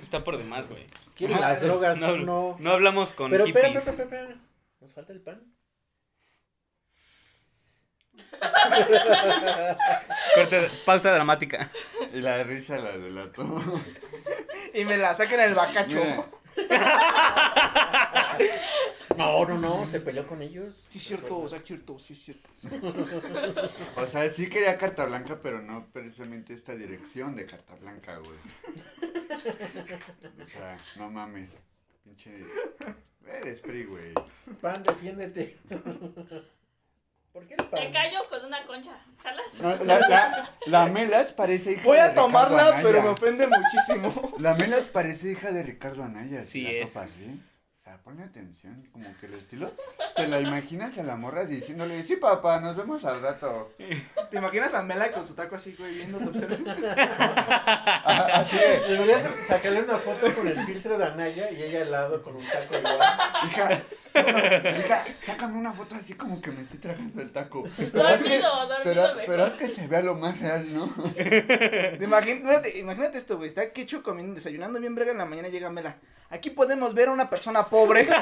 Está por demás, güey. Quiere las drogas, No, no. no. hablamos con Pero espera, hippies. espera, espera, espera. Nos falta el pan. Corte, pausa dramática. Y la risa la delató. Y me la sacan el bacacho. Mira, No, no, no, se peleó con ellos. Sí, es cierto, o sea, cierto, sí, es cierto. o sea, sí quería carta blanca, pero no precisamente esta dirección de carta blanca, güey. O sea, no mames. Pinche. Eres PRI, güey. Pan, defiéndete. ¿Por qué? Te callo con una concha. ¿Jalas? No, la, la, la Melas parece hija Voy de a tomarla, Anaya. pero me ofende muchísimo. La Melas parece hija de Ricardo Anaya. Sí si la es. topas, ¿sí? O sea, ponle atención, como que el estilo. Te la imaginas a la morra diciéndole, sí, papá, nos vemos al rato. ¿Te imaginas a Mela con su taco así, güey, viendo Ah, Así de, Deberías sacarle una foto con el filtro de Anaya y ella al lado con un taco igual. hija, sácame, hija, sácame una foto así como que me estoy tragando el taco. Pero haz que, Dormido, dormido pero, mejor. pero haz que se vea lo más real, ¿no? Imagínate, imagínate esto, güey. Está Quechu comiendo, desayunando bien brega en la mañana llega Mela. Aquí podemos ver a una persona pobre.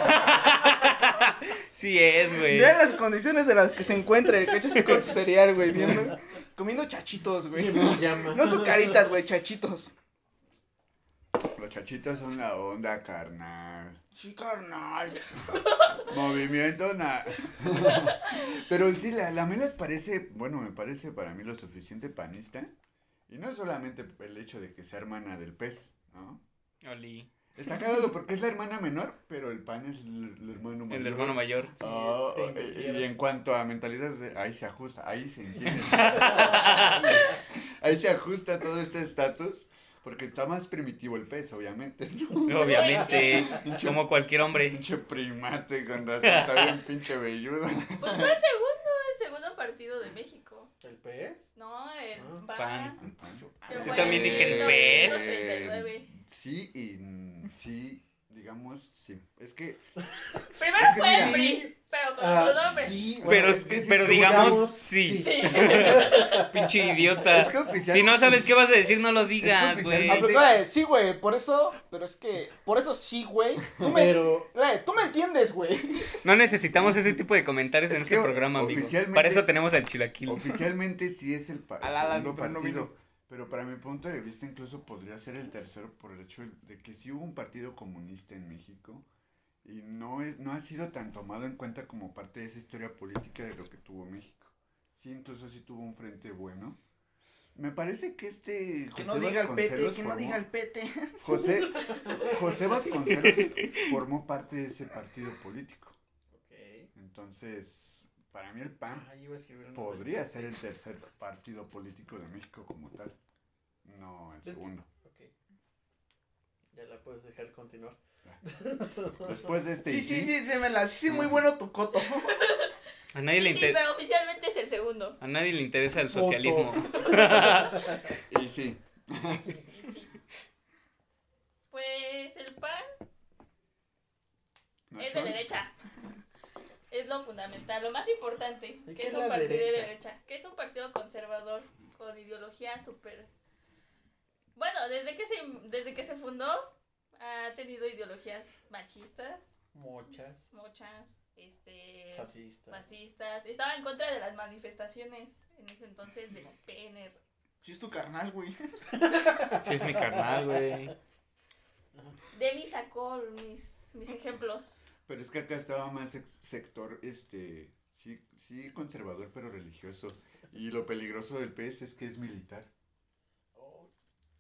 Sí es, güey. Vean las condiciones en las que se encuentra el Quechu así con su cereal, güey. Viendo, comiendo chachitos, güey. Llama. No sucaritas, güey, chachitos. Los chachitos son la onda, carnal. Sí, carnal. Movimiento na. Pero sí, la, la Melas parece, bueno, me parece para mí lo suficiente panista. Y no solamente el hecho de que sea hermana del pez, ¿no? Oli. Está cagado porque es la hermana menor, pero el pan es el, el hermano mayor. El hermano mayor. Oh, Sí, y- en cuanto a mentalidades, de- ahí se ajusta, ahí se entiende. ahí se ajusta todo este estatus, porque está más primitivo el pez, obviamente, ¿no? Obviamente, como cualquier hombre. Pinche primate con razón, está bien pinche velludo. Pues fue el segundo, el segundo partido de México. ¿El pez? No, el Ah, PAN. Pan. Yo también dije el pez. 1939. Sí y sí, digamos, sí. Es que Primero Es que fue el PRI, pero con Ah, otro nombre. sí. Bueno, Pero, es que sí, pero como digamos, digamos, sí. sí. Pinche idiota. Es que oficial- Si no sabes qué vas a decir, no lo digas, Es que güey. Sí, güey, por eso, pero es que, por eso sí, güey. Tú me, Pero güey, tú me entiendes, güey. No necesitamos ese tipo de comentarios en Es este programa, amigo. oficialmente- Para eso tenemos al chilaquil. oficialmente sí es el, pa- el segundo no partido. vino. Pero para mi punto de vista incluso podría ser el tercero por el hecho de que sí hubo un partido comunista en México y no es no ha sido tan tomado en cuenta como parte de esa historia política de lo que tuvo México. Sí, incluso sí tuvo un frente bueno. Me parece que este Que José no diga el pete, que no diga el pete. José José Vasconcelos formó parte de ese partido político. Ok. Entonces, para mí el PAN Ah, iba a escribir un podría ser el tercer partido político de México como tal. No el segundo. Ok. Ya la puedes dejar continuar. Después de este. Sí, sí, sí, se me la. Sí, sí, muy bueno tu coto. A nadie le Sí, inter- pero oficialmente es el segundo. a nadie le interesa el socialismo. Y sí. Y sí. Pues el PAN ¿no es de derecha. Lo fundamental, lo más importante. ¿Y Que es un partido de derecha? Que es un partido conservador con ideología súper. Bueno, desde que se desde que se fundó ha tenido ideologías machistas, Mochas, muchas, este fascistas. fascistas. Estaba en contra de las manifestaciones en ese entonces del PNR. Sí, es tu carnal, güey. Sí, es mi carnal, güey. De mí sacó mis, mis ejemplos. Pero es que acá estaba más sector, este, sí, sí conservador, pero religioso. Y lo peligroso del PS es que es militar. Oh,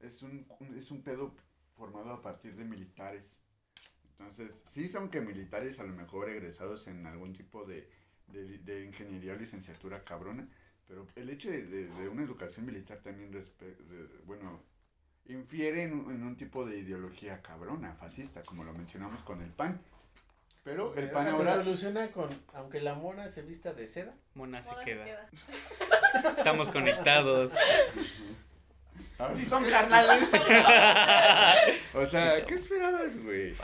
Es un, un- es un pedo formado a partir de militares. Entonces, sí son que militares a lo mejor egresados en algún tipo de, de, de ingeniería o licenciatura cabrona, pero el hecho de, de- de una educación militar también, respe- bueno, infiere en, en un tipo de ideología cabrona, fascista, como lo mencionamos con el PAN. Pero el PAN se soluciona con, aunque la mona se vista de seda. Mona se queda. queda. Estamos conectados. Ah, Sí, son carnales. O sea, Sí, ¿qué esperabas, güey?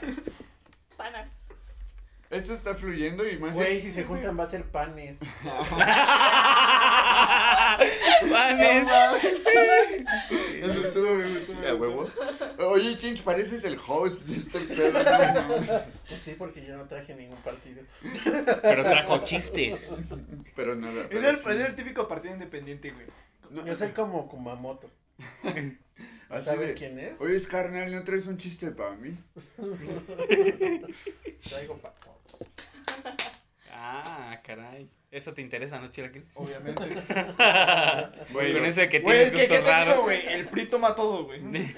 Panas. Esto está fluyendo y más... Güey, si se juntan va a ser panes. Panes. Eso estuvo bien, estuvo a huevo. Oye, Chinch, pareces el host de este pedo. no mames. Pues sí, porque yo no traje ningún partido. Pero trajo chistes. Pero nada. Es pero el, sí. es el típico partido independiente, güey. No, Yo soy como Kumamoto. así ¿Saben de, quién es? Oye, es carnal, ¿no traes un chiste para mí? Traigo pa- Ah, caray. Eso te interesa, ¿no, Chilaquil? Obviamente. Bueno, Con eso de que Güey, tienes ¿qué gustos raros. güey? El PRI toma todo, güey. Oigan,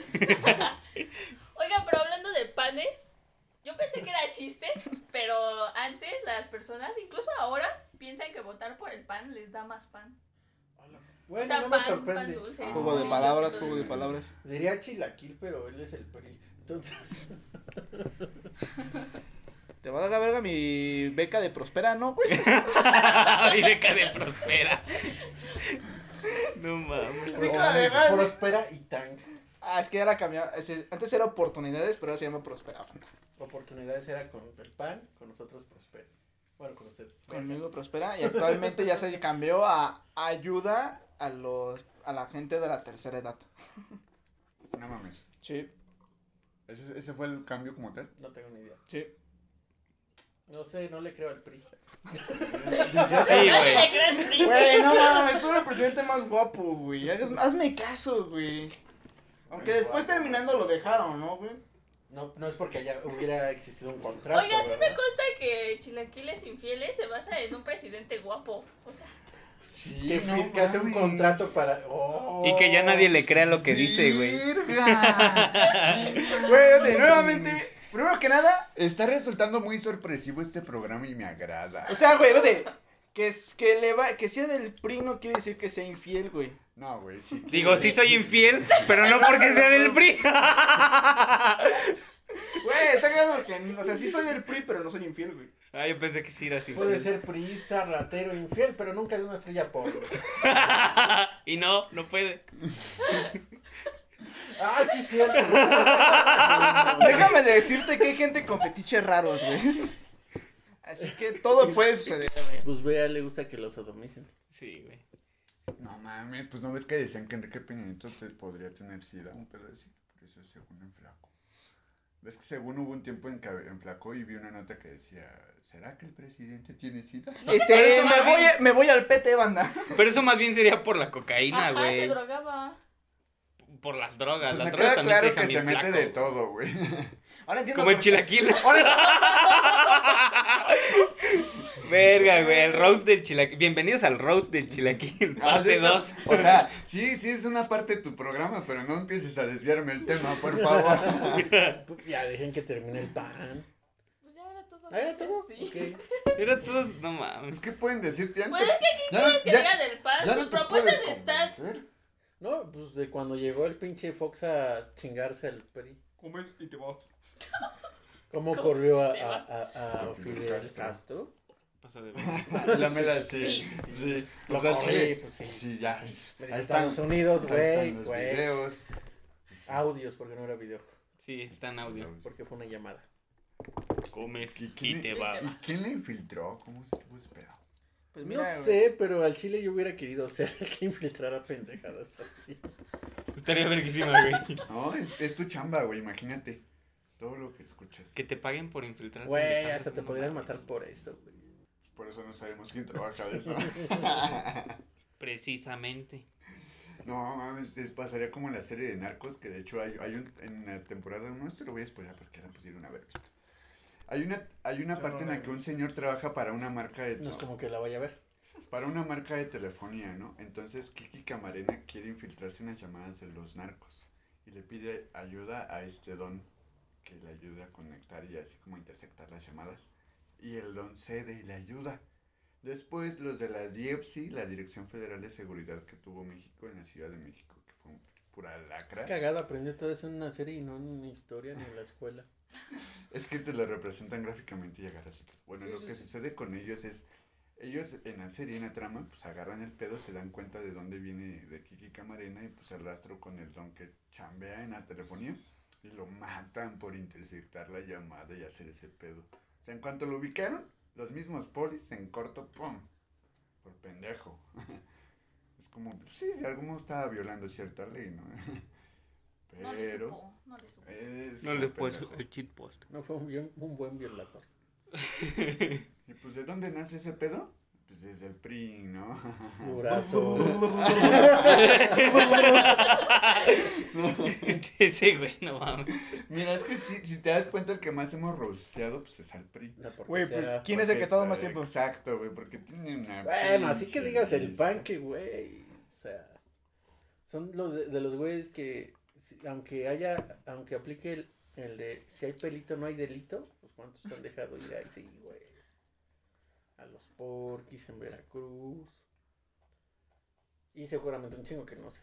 pero hablando de panes, yo pensé que era chiste, pero antes las personas, incluso ahora, piensan que votar por el pan les da más pan. Bueno, o sea, no me pan sorprende. dulce. Ah. Juego de palabras, juego de palabras. Diría chilaquil, pero él es el PRI. Entonces, Te va a dar la verga mi beca de Prospera, ¿no, güey? Mi beca de prospera. No mames. De gas. prospera y tank. Ah, es que ahora cambió. ese- Antes era oportunidades, pero ahora se llama Prospera. Oportunidades era con el pan, con nosotros prospera. Bueno, con ustedes. Conmigo Prospera. Y actualmente ya se cambió a ayuda a los a la gente de la tercera edad. no mames. Sí, ¿Ese, ¿Ese fue el cambio como tal? No tengo ni idea. sí. No sé, no le creo al PRI. Sí, Nadie güey. le cree al PRI. Güey, no mames, tú eres el presidente más guapo, güey. Hagas- Hazme caso, güey. Aunque después terminando lo dejaron, ¿no, güey? No, no es porque haya, hubiera existido un contrato. Oigan, sí me consta que Chilaquiles Infieles se basa en un presidente guapo. O sea, Sí, Que, fir- que hace un contrato para. Oh. Y que ya nadie le crea lo que dice, güey. Güey, nuevamente, primero que nada, Está resultando muy sorpresivo este programa y me agrada. o sea, güey, vete. Que, es, que, le va, que sea del PRI no quiere decir que sea infiel, güey. No, güey, sí. Digo, sí soy infiel, pero no porque sea del PRI. Güey, está claro que, o sea, sí soy del PRI, pero no soy infiel, güey. Ah, yo pensé que sí era así. Puede ser priista, ratero, infiel, pero nunca de una estrella porno. Y no, no puede. Ah, sí, cierto. Déjame decirte que hay gente con fetiches raros, güey. Así que todo puede suceder, güey. Pues vea, le gusta que lo sodomicen. Sí, güey. No mames, pues no ves que decían que Enrique Peña Nieto podría tener sida, un pedo así. Por eso según enflacó. ¿Ves que según hubo un tiempo en que enflacó y vi una nota que decía, ¿será que el presidente tiene sida? Pero Este, eso me voy, bien- me voy al PT, banda. Pero eso más bien sería por la cocaína, ajá, se güey. drogaba. Por las drogas. Pues las me drogas queda también claro te que se mete de todo, güey. Ahora entiendo. Como el chilaquil. Ahora, Verga, güey, el roast del chilaquil. Bienvenidos al roast del chilaquil, Ah, parte de hecho, 2. O sea, sí, sí es una parte de tu programa, pero no empieces a desviarme el tema, por favor. Ya dejen que termine el pan. Pues ya era todo. ¿Ah, era todo? Sí. Era todo, no mames. ¿Qué pueden decir? Ya no Pues es que aquí ya no- quieres que ya- diga del pan. Sus propuestas están. No, pues de cuando llegó el pinche Fox a chingarse al PRI. Comes y te vas. ¿Cómo corrió a, a, a, a Fidel Castro? Pasa de ver. La mela, Sí. sí. Sí. Lo O sea, corrí, Chile, pues sí. Sí, ya. Ahí están. Estados Unidos, están güey, videos. Audios, porque no era video. Sí, está en audio. Porque fue una llamada. Comes ¿Y y quién, te le- vas. ¿Y quién le infiltró? ¿Cómo estuvo Pues no mira, güey. sé, pero al Chile yo hubiera querido ser el que infiltrara pendejadas así. Estaría verguísima, güey. No, es, es tu chamba, güey, imagínate. Todo lo que escuchas. Que te paguen por infiltrar. Güey, hasta te no podrían matar por eso, güey. Por eso no sabemos quién trabaja de eso. Precisamente. No, mames, es- pasaría como en la serie de Narcos, que de hecho hay, hay un, en la temporada, no esto lo voy a spoiler porque la pudieron haber visto. Hay una, hay una Yo parte no en la que un señor trabaja para una marca de No es como que la vaya a ver. para una marca de telefonía, ¿no? Entonces Kiki Camarena quiere infiltrarse en las llamadas de los narcos y le pide ayuda a este don que le ayude a conectar y así como a interceptar las llamadas. Y el don cede y le ayuda. Después los de la DFC, la Dirección Federal de Seguridad que tuvo México en la Ciudad de México, pura lacra. Es cagado aprender todo eso en una serie y no en una historia ni en la escuela. Es que te lo representan gráficamente y agarras. Bueno, Sí, lo sí, que sí. sucede con ellos es, ellos en la serie, en la trama, pues agarran el pedo, se dan cuenta de dónde viene de Kiki Camarena y pues el rastro con el don que chambea en la telefonía y lo matan por interceptar la llamada y hacer ese pedo. O sea, en cuanto lo ubicaron, los mismos polis en corto, ¡pum! Por pendejo. como, pues, sí, si alguno estaba violando cierta ley, ¿no? No le Pero... supo, no le supo. No le puedes pendejo. el cheat post. No fue un, bien- un buen violador. ¿Y pues de dónde nace ese pedo? Pues desde el PRI, ¿no? Durazo. Ese güey, no mames. Mira, es que si, si te das cuenta, el que más hemos rosteado, pues es al PRI. Güey, ¿quién es el que ha estado más tiempo? Exacto, güey, porque tiene una. Bueno, así que digas el lista. pan que, güey. O sea, son los de, de los güeyes que, aunque haya, aunque aplique el, el de si hay pelito no hay delito, pues cuántos han dejado ir ahí, sí, güey. A los porquis en Veracruz. Y seguramente un chingo que no sé.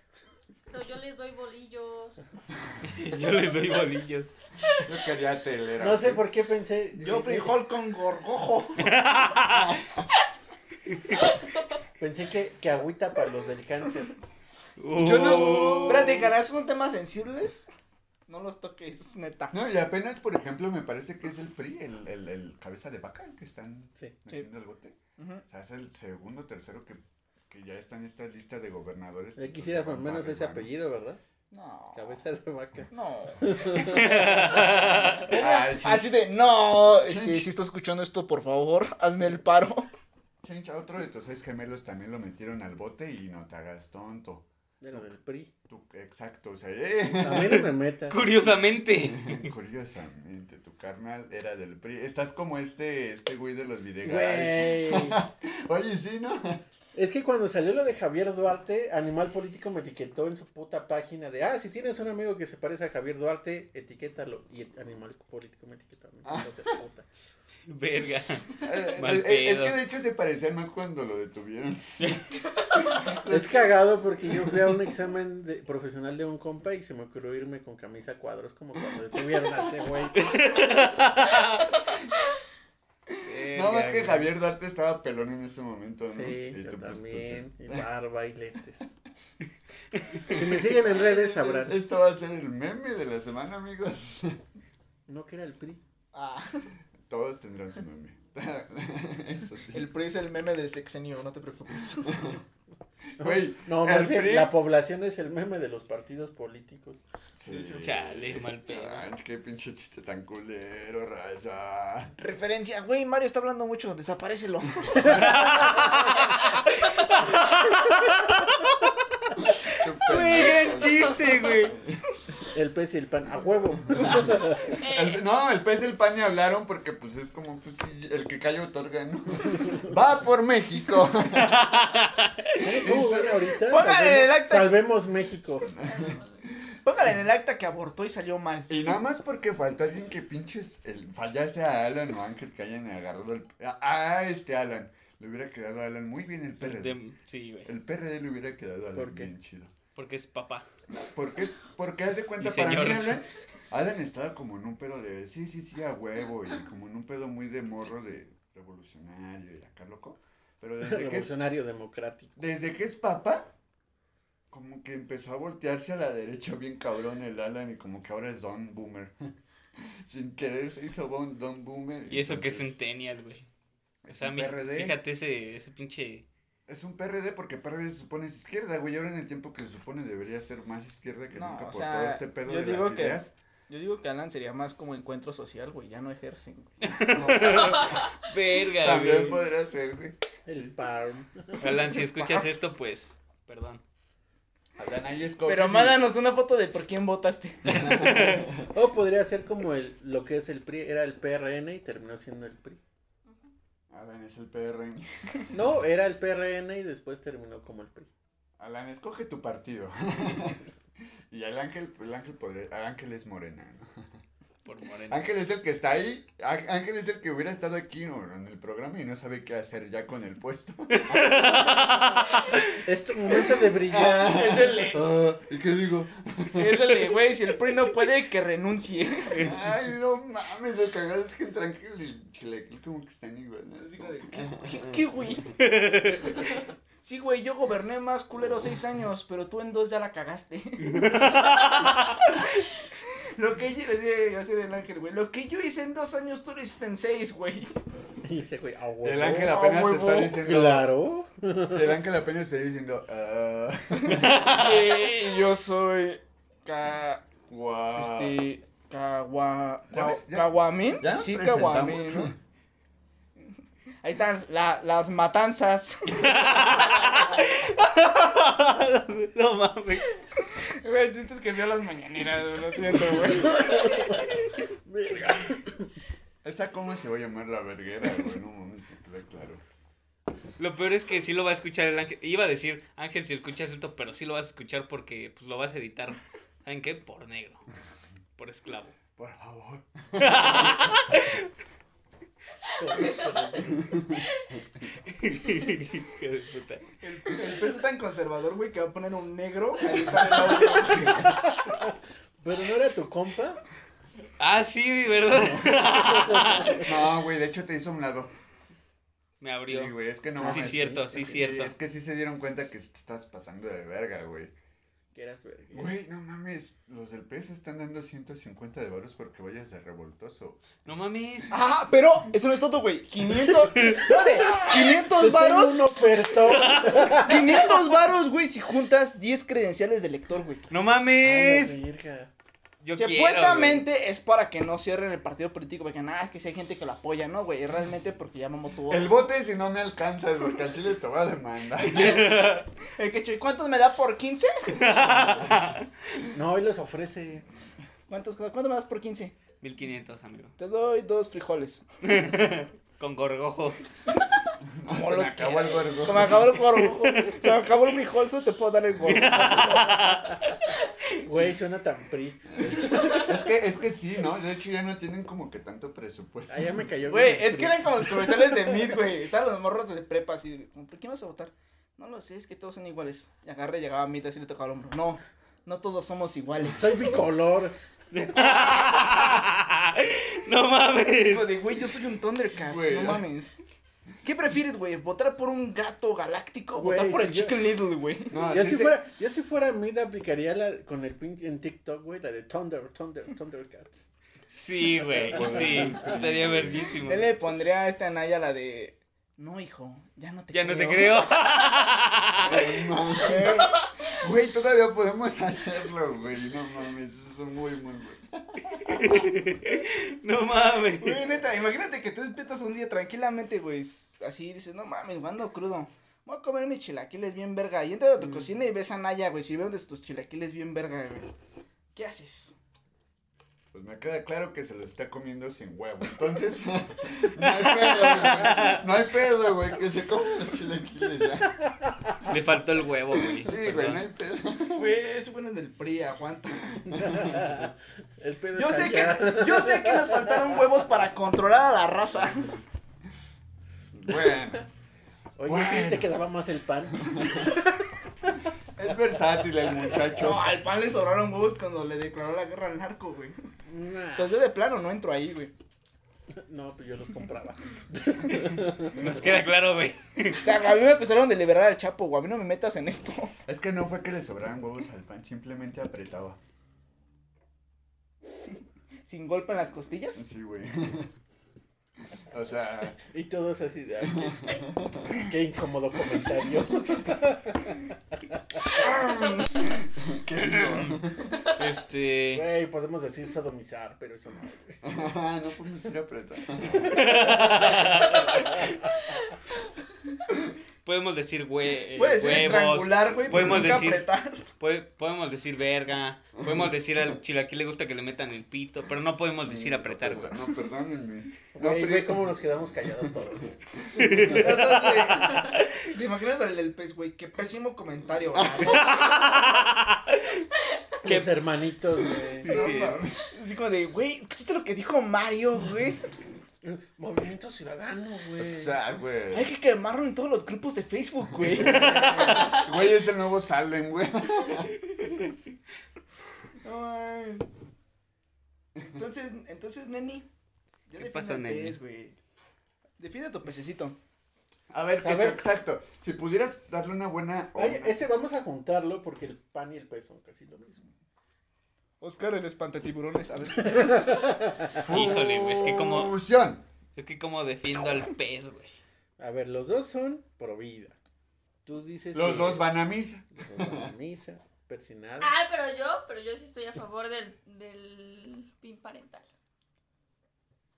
Pero yo les doy bolillos. Yo les doy bolillos. Yo quería telera. No sé por qué pensé. Yo frijol con gorgojo. Pensé que, que agüita para los del cáncer. Yo no- Espérate, canal, son temas sensibles. No los toques, neta. No, y apenas, por ejemplo, me parece que es el PRI, el, el, el cabeza de vaca, el que están Sí. metiendo el bote. O sea, es el segundo, tercero que, que ya está en esta lista de gobernadores. Le quisieras al van menos ese apellido, ¿verdad? No. Cabeza de vaca. No. Ah, Así de, no, este, si está escuchando esto, por favor, hazme el paro. Chencha, otro de tus seis gemelos también lo metieron al bote y no te hagas tonto. Era del PRI. Exacto, o sea, eh. A mí no me metas. Curiosamente. Curiosamente, tu carnal era del PRI. Estás como este, este güey de los videos. Güey. Oye, sí, ¿no? Es que cuando salió lo de Javier Duarte, Animal Político me etiquetó en su puta página de, ah, si tienes un amigo que se parece a Javier Duarte, etiquétalo. Y Animal Político me etiquetó mí. Ah. puta. Verga. Eh, Mal eh, eh, es que de hecho se parecían más cuando lo detuvieron. Es cagado porque yo fui a un examen de, profesional de un compa y se me ocurrió irme con camisa a cuadros como cuando detuvieron a ese güey. Nada más que Javier Duarte estaba pelón en ese momento, ¿no? Sí, Y yo tú, tú- también. Y barba y lentes. Si me siguen en redes sabrán. Esto va a ser el meme de la semana, amigos. No que era el PRI. Ah, Todos tendrán su meme. Eso sí. el PRI es el meme del sexenio, no te preocupes. Güey, No, más el PRI- la población es el meme de los partidos políticos. Sí. Chale, mal pedo. Ay, qué pinche chiste tan culero, raza. Referencia, güey, Mario está hablando mucho, desaparecelo. Qué Güey, gran chiste, güey. El pez y el pan, a huevo. El- no, el pez y el pan ni hablaron porque pues es como pues sí, el que calla otorga, ¿no? Va por México. ¿Cómo van ahorita? Póngale Salvemos- el acta. Salvemos México. Póngale en el acta que abortó y salió mal. Y nada más porque faltó alguien que pinches el, fallase a Alan o Ángel que hayan agarrado el a, a este Alan. Le hubiera quedado a Alan muy bien el PRD. De- Sí, güey. El PRD le hubiera quedado a Alan ¿Por qué? bien chido. Porque es papá. Porque es porque haz de cuenta para mí. Alan Alan estaba como en un pedo de, sí, sí, sí, a huevo, y como en un pedo muy de morro de revolucionario y acá loco. Pero desde que es, Revolucionario democrático. desde que es papa, como que empezó a voltearse a la derecha bien cabrón el Alan y como que ahora es Don Boomer. Sin querer se hizo Don, Don Boomer. Y eso que es Centennial, güey. O sea, mi- fíjate ese, ese pinche. Es un PRD porque PRD se supone es izquierda, güey. Ahora en el tiempo que se supone debería ser más izquierda que No, nunca por sea, todo este pedo yo de digo las que- ideas. Yo digo que Alan sería más como encuentro social, güey. Ya no ejercen, güey. Verga, También güey. podría ser, güey. El Sí. PARM. Alan, si escuchas esto, pues. Perdón. Alan, ahí escoges Pero y- mándanos una foto de por quién votaste. O podría ser como el, lo que es el PRI, era el PRN y terminó siendo el PRI. Alan es el PRN. No, era el PRN y después terminó como el PRI. Alan, escoge tu partido. y el ángel, el ángel podría, el ángel es morena, ¿no? Por Moreno. Ángel es el que está ahí. Ángel es el que hubiera estado aquí ¿no? en el programa y no sabe qué hacer ya con el puesto. Es tu momento de brillar. es el de, Ah, ¿Y qué digo? es el de, güey, si el PRI no puede, que renuncie. Ay, no mames, lo cagado es que entre Ángel y Chilequil como que están igual. ¿no? ¿Qué, güey? Sí, güey, yo goberné más culero seis años, pero tú en dos ya la cagaste. Lo que yo les decía hacer el ángel, güey. Lo que yo hice en dos años, tú lo hiciste en seis, güey. Y ese güey, ah, El ángel Ah, apenas te está diciendo. Claro. El ángel apenas está diciendo. ah, Eh, yo soy. Ca. guau. Este. Ya nos Sí, presentamos. Ahí están la, las matanzas. No mames. Güey, sientes que vio las mañaneras, lo siento, güey. Esta cómo se va a llamar la verguera, güey. No mames, me queda claro. Lo peor es que sí lo va a escuchar el ángel. Iba a decir, Ángel, si escuchas esto, pero sí lo vas a escuchar porque pues lo vas a editar. ¿Saben qué? Por negro. Por esclavo. Por favor. Puta. El, el pez es tan conservador, güey, que va a poner un negro. Pero no era tu compa. Ah, sí, ¿verdad? No, güey, de hecho te hizo un lado. Me abrió. Sí, güey, es que no Sí, mames, cierto, es sí, que cierto. es que sí se dieron cuenta que te estás pasando de verga, güey. Que eras verga. Güey, no mames, los del PES están dando 150 de varos porque vayas de revoltoso. No mames. Ah, pero eso no es todo, güey. 500. espérate, 500 Te tengo varos. un ofertón. 500 varos, güey, si juntas 10 credenciales de lector, güey. No Ay, la mames. verga. Yo quiero. Supuestamente es para que no cierren el partido político, porque nada, es que si hay gente que lo apoya, ¿no, güey? Es realmente porque ya mamó tu El bote si no me alcanzas, porque al chile te voy a demandar. El que ¿y cuántos me da por 15? No, él los ofrece. ¿Cuántos, ¿Cuánto me das por 15? 1500, amigo. Te doy dos frijoles. Con gorgojo. No, se me acabó el gorgo. Se me acabó el gorgo. Se me acabó el frijol, solo te puedo dar el gorgo. Güey, suena tan pri. Es que, es que sí, ¿no? De hecho ya no tienen como que tanto presupuesto. Ah, ya me cayó. Güey, es que eran como los comerciales de Mid, güey. Estaban los morros de prepa así. ¿Por quién vas a votar? No lo sé, es que todos son iguales. Y agarré, llegaba Mid así le tocaba el hombro. No, no todos somos iguales. Soy bicolor. no mames. De, güey, yo soy un Thundercat, Güey, no mames. ¿Qué prefieres, güey? ¿Votar por un gato galáctico o Güey, votar por el yo- Chicken Little, güey? No, yo, si se- fuera, yo si fuera Mid aplicaría la, con el pin en TikTok, güey, la de Thunder, Thunder, Thundercats. Sí, güey. Sí. Estaría verguísimo. Él le pondría a esta Anaya la de. No, hijo, ya no te Ya creo. no te creo. No. Güey, todavía podemos hacerlo, güey. No mames, eso es muy, muy bueno. No mames. Güey, neta, imagínate que tú despiertas un día tranquilamente, güey. Así dices, no mames, ando crudo. Voy a comer mis chilaquiles bien verga. Y entras a tu cocina y ves a Naya, güey. Si veo de tus chilaquiles bien verga, güey. ¿Qué haces? Pues me queda claro que se los está comiendo sin huevo. Entonces, no hay pedo, güey. No hay pedo, güey. Que se comen los chilaquiles ya. Le faltó el huevo, güey. Sí, güey, no hay pedo. Güey, ese bueno es del PRI, aguanta. El pedo Yo es sé que, yo sé que nos faltaron huevos para controlar a la raza. Bueno. Oye, Bueno. sí, te quedaba más el pan. Es versátil el muchacho. No, al pan le sobraron huevos cuando le declaró la guerra al narco, güey. Nah. Entonces yo de plano no entro ahí, güey. No, pues yo los compraba. Nos queda claro, güey. O sea, a mí me empezaron de liberar al Chapo, güey. A mí no me metas en esto. Es que no fue que le sobraran huevos al pan, simplemente apretaba. Sin golpe en las costillas. Sí, güey. O sea, Y todos así de, "Ay, qué, qué incómodo comentario. qué. Este. Güey, podemos decir sodomizar, pero eso no. güey. no podemos ir apretando. Podemos decir hue Puedes huevos. estrangular, güey. pero Podemos nunca decir, apretar. puede- podemos decir verga. Podemos decir al chilaquil le gusta que le metan el pito. Pero no podemos decir apretar, güey. No, perdónenme. No, Güey, pero güey, cómo nos quedamos callados todos. güey. ¿Te imaginas al del pez, güey? Qué pésimo comentario, güey. Los hermanitos, güey. Mames. Así como de, güey, ¿escuchaste lo que dijo Mario, güey? Movimiento ciudadano, güey. O sea, güey. Hay que quemarlo en todos los grupos de Facebook, güey. Güey, es el nuevo Salem, güey. Entonces, entonces, neni. Ya ¿Qué defiende pasó, neni? güey. Defiende a tu pececito. A ver, A Kecho, ver. exacto. Si pudieras darle una buena. Este vamos a juntarlo porque el pan y el pez son casi lo mismo. Oscar, el espantatiburones, a ver. Híjole, güey. Es que como. Fusión. Es que como defiendo al pez, güey. A ver, los dos son pro vida. Tú dices. Los que- dos van a misa. Los dos van a misa, persinada. Ah, pero yo, pero yo sí estoy a favor del, del PIN parental.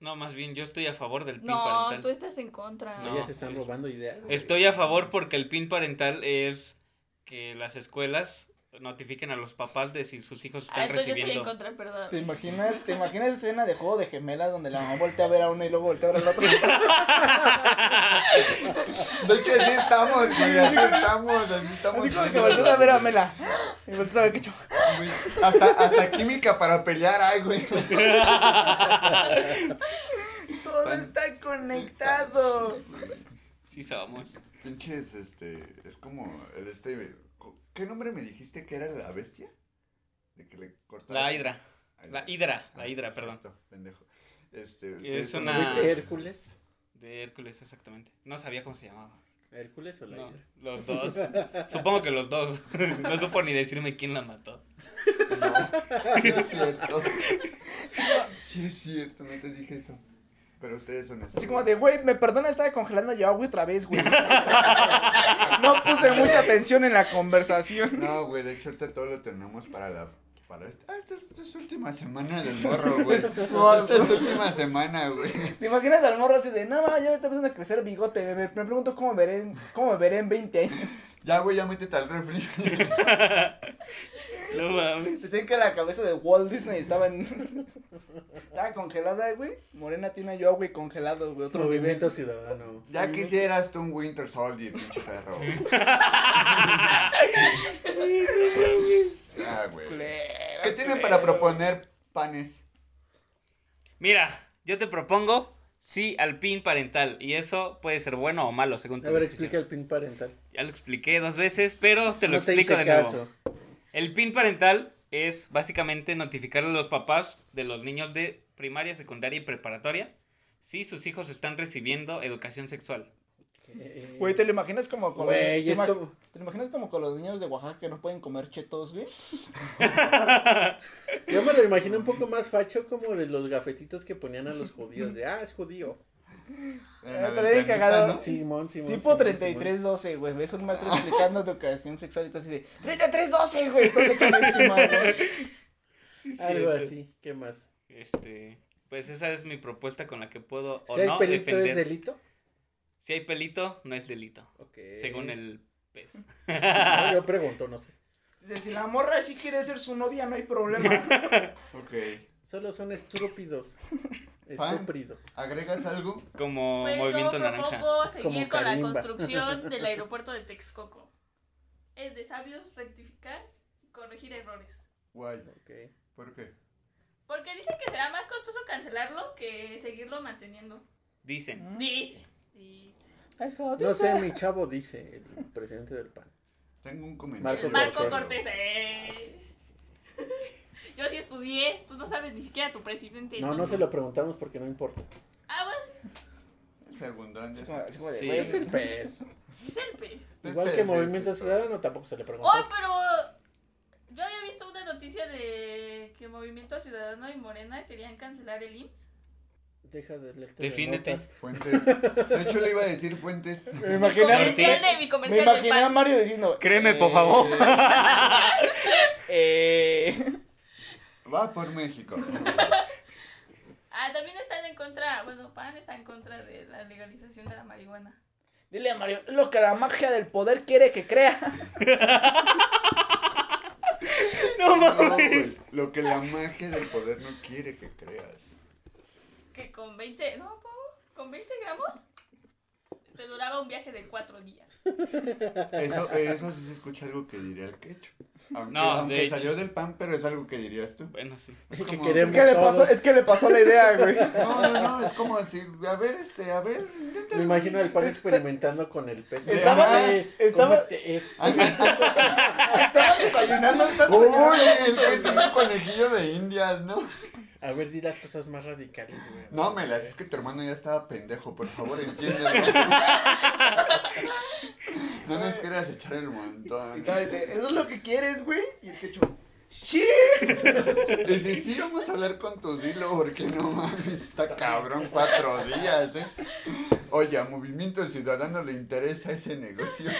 No, más bien yo estoy a favor del pin No, parental. tú estás en contra. No. Ellas están es- robando ideas. Estoy a favor porque el pin parental es que las escuelas notifiquen a los papás de si sus hijos Ah, están entonces yo estoy en recibiendo. contra, perdón. ¿Te imaginas, ¿Te imaginas esa escena de juego de gemelas donde la mamá voltea a ver a una y luego voltea a ver a la otra? De hecho, así estamos, güey. Así estamos. Así estamos. Así como que volteas a ver a Mela. Y volteas a ver que yo. Hasta, hasta química para pelear, ay, güey. Todo está conectado. Sí somos. Pinches, este. Es como el este. ¿Qué nombre me dijiste que era la bestia? De que le cortabas. La hidra. La hidra, la Ah, hidra, sí, perdón. cierto, pendejo. Este, Es una- ¿Viste Hércules? De Hércules, exactamente. No sabía cómo se llamaba. ¿Hércules o la No, hidra? los dos. Supongo que los dos. No supo ni decirme quién la mató. Sí, es cierto. Sí, es cierto, no te dije eso. Pero ustedes son esos. Así como de, güey, me perdona, estaba congelando yo agua otra vez, güey. No puse mucha atención en la conversación. No, güey, de hecho, ahorita todo lo tenemos para la. Para esta, ah, esta, es- esta es última semana del morro, güey. Esta es última semana, güey. ¿Te imaginas al morro así de, no, ya me está empezando a crecer bigote? Me, me- me pregunto cómo me veré, en- cómo me veré en 20 años. Ya, güey, ya métete al refri. No mames. Decían que la cabeza de Walt Disney estaba en... Estaba congelada, güey. Morena tiene yo, güey, congelado, güey. Otro Movimiento ciudadano. Ya quisieras tú un Winter Soldier, pinche perro. Ah, güey. ¿Qué tienen para proponer panes? Mira, yo te propongo sí al pin parental. Y eso puede ser bueno o malo, según tu A ver, decisión. explica el pin parental. Ya lo expliqué dos veces, pero te lo no te explico hice de nuevo. El PIN parental es básicamente notificarle a los papás de los niños de primaria, secundaria y preparatoria si sus hijos están recibiendo educación sexual. Güey, ¿te lo imaginas como con... Güey, ¿te, es ima- como- ¿Te lo imaginas como con los niños de Oaxaca que no pueden comer chetos, güey? Yo me lo imagino un poco más facho como de los gafetitos que ponían a los judíos. De, ah, es judío. Bien cagado. ¿no? Simón, Simón. Tipo Simón, 3312, güey. Ves un maestro explicando educación sexual y tú así de 3312, güey. Güey. Simón. Algo así. ¿Qué más? Este, pues esa es mi propuesta con la que puedo o Si hay no pelito defender. es delito. Si hay pelito, no es delito, Ok. según el pez. No, yo pregunto, no sé. Si la morra sí quiere ser su novia, no hay problema. Ok. Solo son estúpidos. Estúpidos. ¿Agregas algo? Como Pues movimiento yo naranja. seguir Como con la construcción del aeropuerto de Texcoco. Es de sabios rectificar y corregir errores. Guay. Ok. ¿Por qué? Porque dicen que será más costoso cancelarlo que seguirlo manteniendo. Dicen. Dice. Dice. Eso, No sé, mi chavo dice, el presidente del PAN. Tengo un comentario. Marco Marco Cortés. Cortés. Yo sí estudié, tú no sabes ni siquiera tu presidente. No, no se lo preguntamos porque no importa. Ah, bueno, El segundo Es como- es como de, Sí. güey, Es el pez. es el pez. Igual Pez que Movimiento Ciudadano tampoco se le preguntó. Oh, pero yo había visto una noticia de que Movimiento Ciudadano y Morena querían cancelar el IMSS. Deja de leerte Defínete. Fuentes. De hecho, le iba a decir fuentes. Me Mi imaginé, comercial de mi me comercial de imaginé a pan. Mario diciendo. Créeme, por eh, favor. Eh, Va por México. Ah, también están en contra, bueno, PAN está en contra de la legalización de la marihuana. dile a Mario, lo que la magia del poder quiere que crea. No No, mames. lo que la magia del poder no quiere que creas. Que con 20, no, ¿cómo? ¿Con 20 gramos? Te duraba un viaje de 4 días. Eso, eso sí se escucha algo que diría el quecho. Aunque, No, de aunque hecho. salió del pan, pero es algo que dirías tú. Bueno, sí. Es que como- queremos- Es que le pasó, es que le pasó la idea, güey. No, no, no, es como así, a ver, este, a ver. Me imagino al pan experimentando con el pez. Estaba- Cómete- estaba- cómete esto. Estaba desayunando. estaba Uy, el pez es un conejillo de indias, ¿no? A ver, di las cosas más radicales, güey. No, me las es que tu hermano ya estaba pendejo, por favor, entiéndelo. No nos quieras echar el montón. Entonces, ¿eso es lo que quieres, güey? Y el quecho, ¡sí! Dice, sí, vamos a hablar con tu dilo, porque no mames, está cabrón cuatro días, ¿eh? Oye, a Movimiento Ciudadano le interesa ese negocio.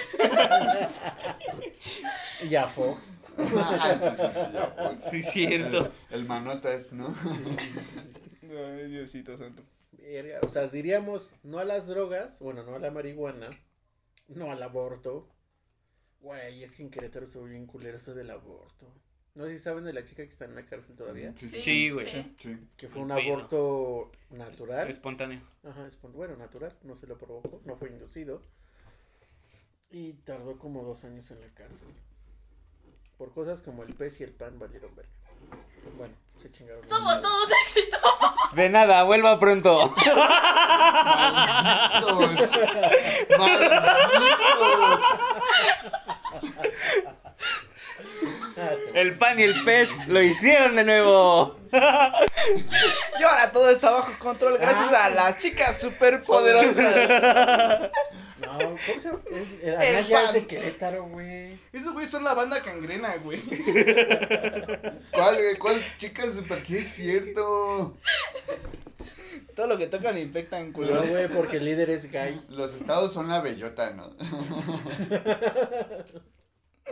Y a Fox. Ah, sí, sí, sí, ya, pues. Sí, cierto. El, el manotas, ¿no? Ay, Diosito santo. Verga, O sea, diríamos no a las drogas, bueno, no a la marihuana, no al aborto. Güey, es que en Querétaro estuvo bien culero esto del aborto. No sé si saben de la chica que está en la cárcel todavía. Sí, Sí, güey. sí. Que fue un aborto natural. Espontáneo. Ajá, es pon- bueno, natural, no se lo provocó, no fue inducido. Y tardó como dos años en la cárcel. Por cosas como el pez y el pan valieron verga. Bueno, se chingaron. Somos todo un éxito. De nada, vuelva pronto. Malditos. Malditos. Ah, El pan y el pez lo hicieron de nuevo. Y ahora todo está bajo control gracias a las chicas superpoderosas. No, ¿cómo se llama? El, el El Anaya es de Querétaro, güey. Esos güeyes son la banda cangrena, güey. ¿Cuál, güey? ¿Cuál chica super? Sí, es cierto. Todo lo que tocan infectan, No, culos. güey, porque el líder es gay. Los estados son la bellota, ¿no?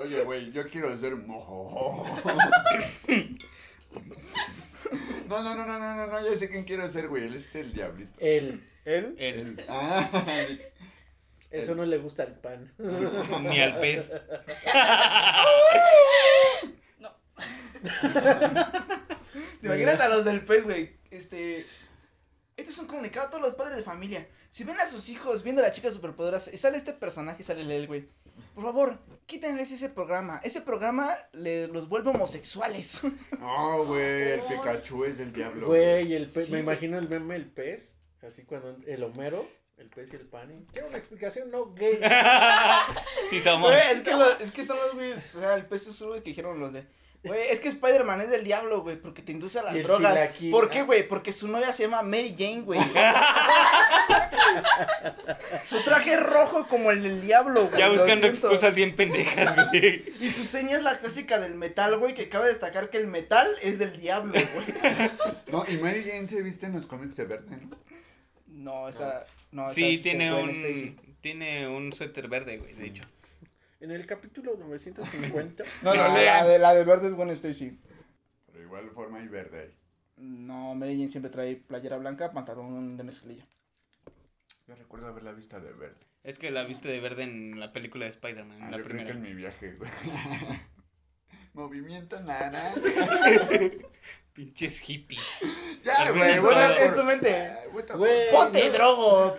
Oye, güey, yo quiero ser mojo. No, no, no, no, no, no, no, ya sé quién quiero ser, güey. Él es el diablito. Él, ¿Él? Él, Ah, eso no le gusta al pan. ni al pez. No. ¿Te imaginas a los del pez, güey? Este. Este es un comunicado a todos los padres de familia. Si ven a sus hijos viendo a la chica superpoderosa y sale este personaje y sale él, güey. Por favor, quítenles ese programa. Ese programa le, los vuelve homosexuales. No, güey, el Pikachu es el diablo. Güey, el pez, Sí, me güey. imagino el meme el pez, así cuando el Homero, el pez y el pan. Quiero una explicación no gay. Sí somos. Güey, es que, lo- es que son los güeyes. O sea, el pez es güey que dijeron los de. Güey, es que Spider-Man es del diablo, güey, porque te induce a las drogas. chilaquil. ¿Por qué, güey? Porque su novia se llama Mary Jane, güey. su traje es rojo como el del diablo, güey. Ya buscando excusas bien pendejas, güey. Y su seña es la clásica del metal, güey, que cabe destacar que el metal es del diablo, güey. No, y Mary Jane se viste en los cómics de verde, ¿no? No, esa. No, esa Sí, es tiene un. Stacy. Tiene un suéter verde, güey, de hecho. En el capítulo 950. No, No, lo la de, la de verde es Gwen Stacy. Pero igual forma y verde ahí. No, Mary Jane siempre trae playera blanca, pantalón de mezclilla. Yo recuerdo haber la vista de verde. Es que la viste de verde en la película de Spider-Man, Ah, la yo creo que primera. en mi viaje, güey. Movimiento nada. Pinches hippies. Ya, güey, bueno, en su mente. Güey, ¡Ponte no- drogo!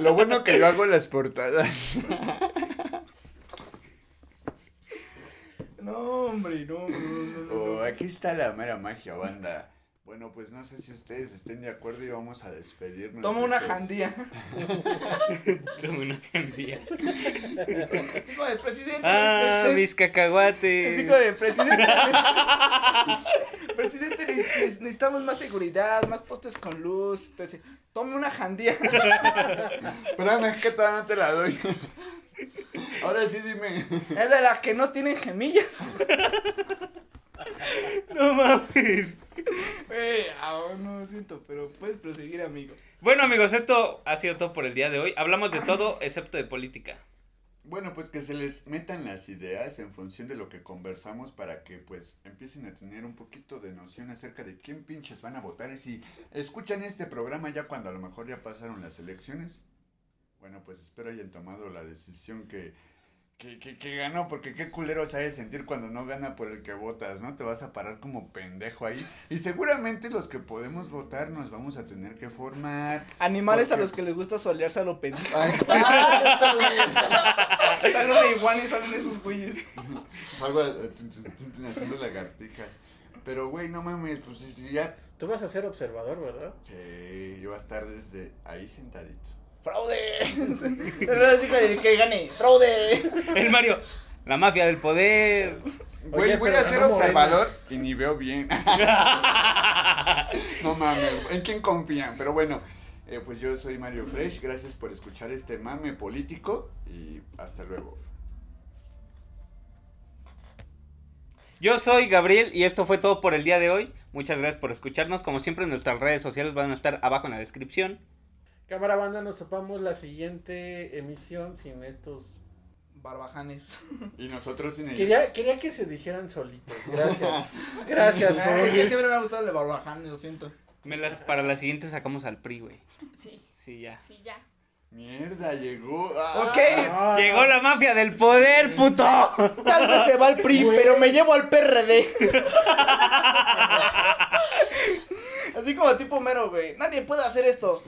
Lo bueno que yo hago las portadas. No, hombre, no, no, no, no. Oh, aquí está la mera magia, banda. Bueno, pues no sé si ustedes estén de acuerdo y vamos a despedirnos. Toma una jandía. Como una candía. Así como de presidente. Ah, este, mis cacahuates. como de presidente. presidente, ne- ne- necesitamos más seguridad, más postes con luz. Entonces, tome una jandía. Espérame, es que todavía no te la doy. Ahora sí dime. Es de las que no tienen gemillas. No mames. Güey, aún no lo siento, pero puedes proseguir, amigo. Bueno, amigos, esto ha sido todo por el día de hoy. Hablamos de todo excepto de política. Bueno, pues que se les metan las ideas en función de lo que conversamos para que pues empiecen a tener un poquito de noción acerca de quién pinches van a votar y si escuchan este programa ya cuando a lo mejor ya pasaron las elecciones. Bueno, pues espero hayan tomado la decisión que, que, que, que ganó, porque qué culero se ha de sentir cuando no gana por el que votas, ¿no? Te vas a parar como pendejo ahí. Y seguramente los que podemos votar nos vamos a tener que formar. Animales a los que les gusta solearse a lo pendejo. Ah, exacto, güey. Sale una iguana y salen esos güeyes. Salgo eh, haciendo lagartijas. Pero, güey, no mames, pues si, si ya. Tú vas a ser observador, ¿verdad? Sí, yo voy a estar desde ahí sentadito. ¡Fraude! Pero que, que gane. ¡Fraude! El Mario, la mafia del poder. Güey, Oye, voy a ser observador y ni veo bien. no mames, ¿en quién confían? Pero bueno, eh, pues yo soy Mario Fresh. Gracias por escuchar este mame político y hasta luego. Yo soy Gabriel y esto fue todo por el día de hoy. Muchas gracias por escucharnos. Como siempre, nuestras redes sociales van a estar abajo en la descripción. Cámara banda, nos topamos la siguiente emisión sin estos. Barbajanes. Y nosotros sin ellos. Quería, quería que se dijeran solitos. Gracias. Gracias por es que siempre me ha gustado el de Barbajanes, lo siento. Me las, para la siguiente sacamos al PRI, güey. Sí, Sí, ya. sí, ya. Mierda, llegó. Ah. Ok, Ah, Llegó la mafia del poder, puto. tal vez se va al PRI, Güey. pero me llevo al PRD. Así como tipo mero, güey. Nadie puede hacer esto.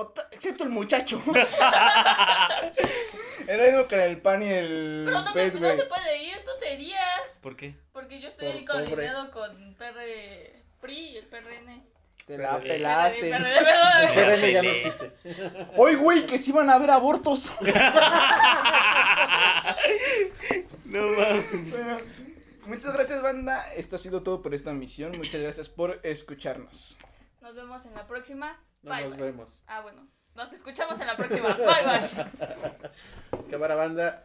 O ta- excepto el muchacho. Era mismo con el pan y el Pero no, pez, me, no se puede ir, tonterías. ¿Por qué? Porque yo estoy Por coordinado con PR PRI y el PRN. Te la PRD. pelaste. PRD, perdón. PRN ya no existe. Hoy, güey, que sí van a haber abortos. No mames. Bueno, muchas gracias, banda. Esto ha sido todo por esta misión. Muchas gracias por escucharnos. Nos vemos en la próxima. No Bye, nos bye. vemos. Ah, bueno. Nos escuchamos en la próxima. Bye, bye. Cámara banda.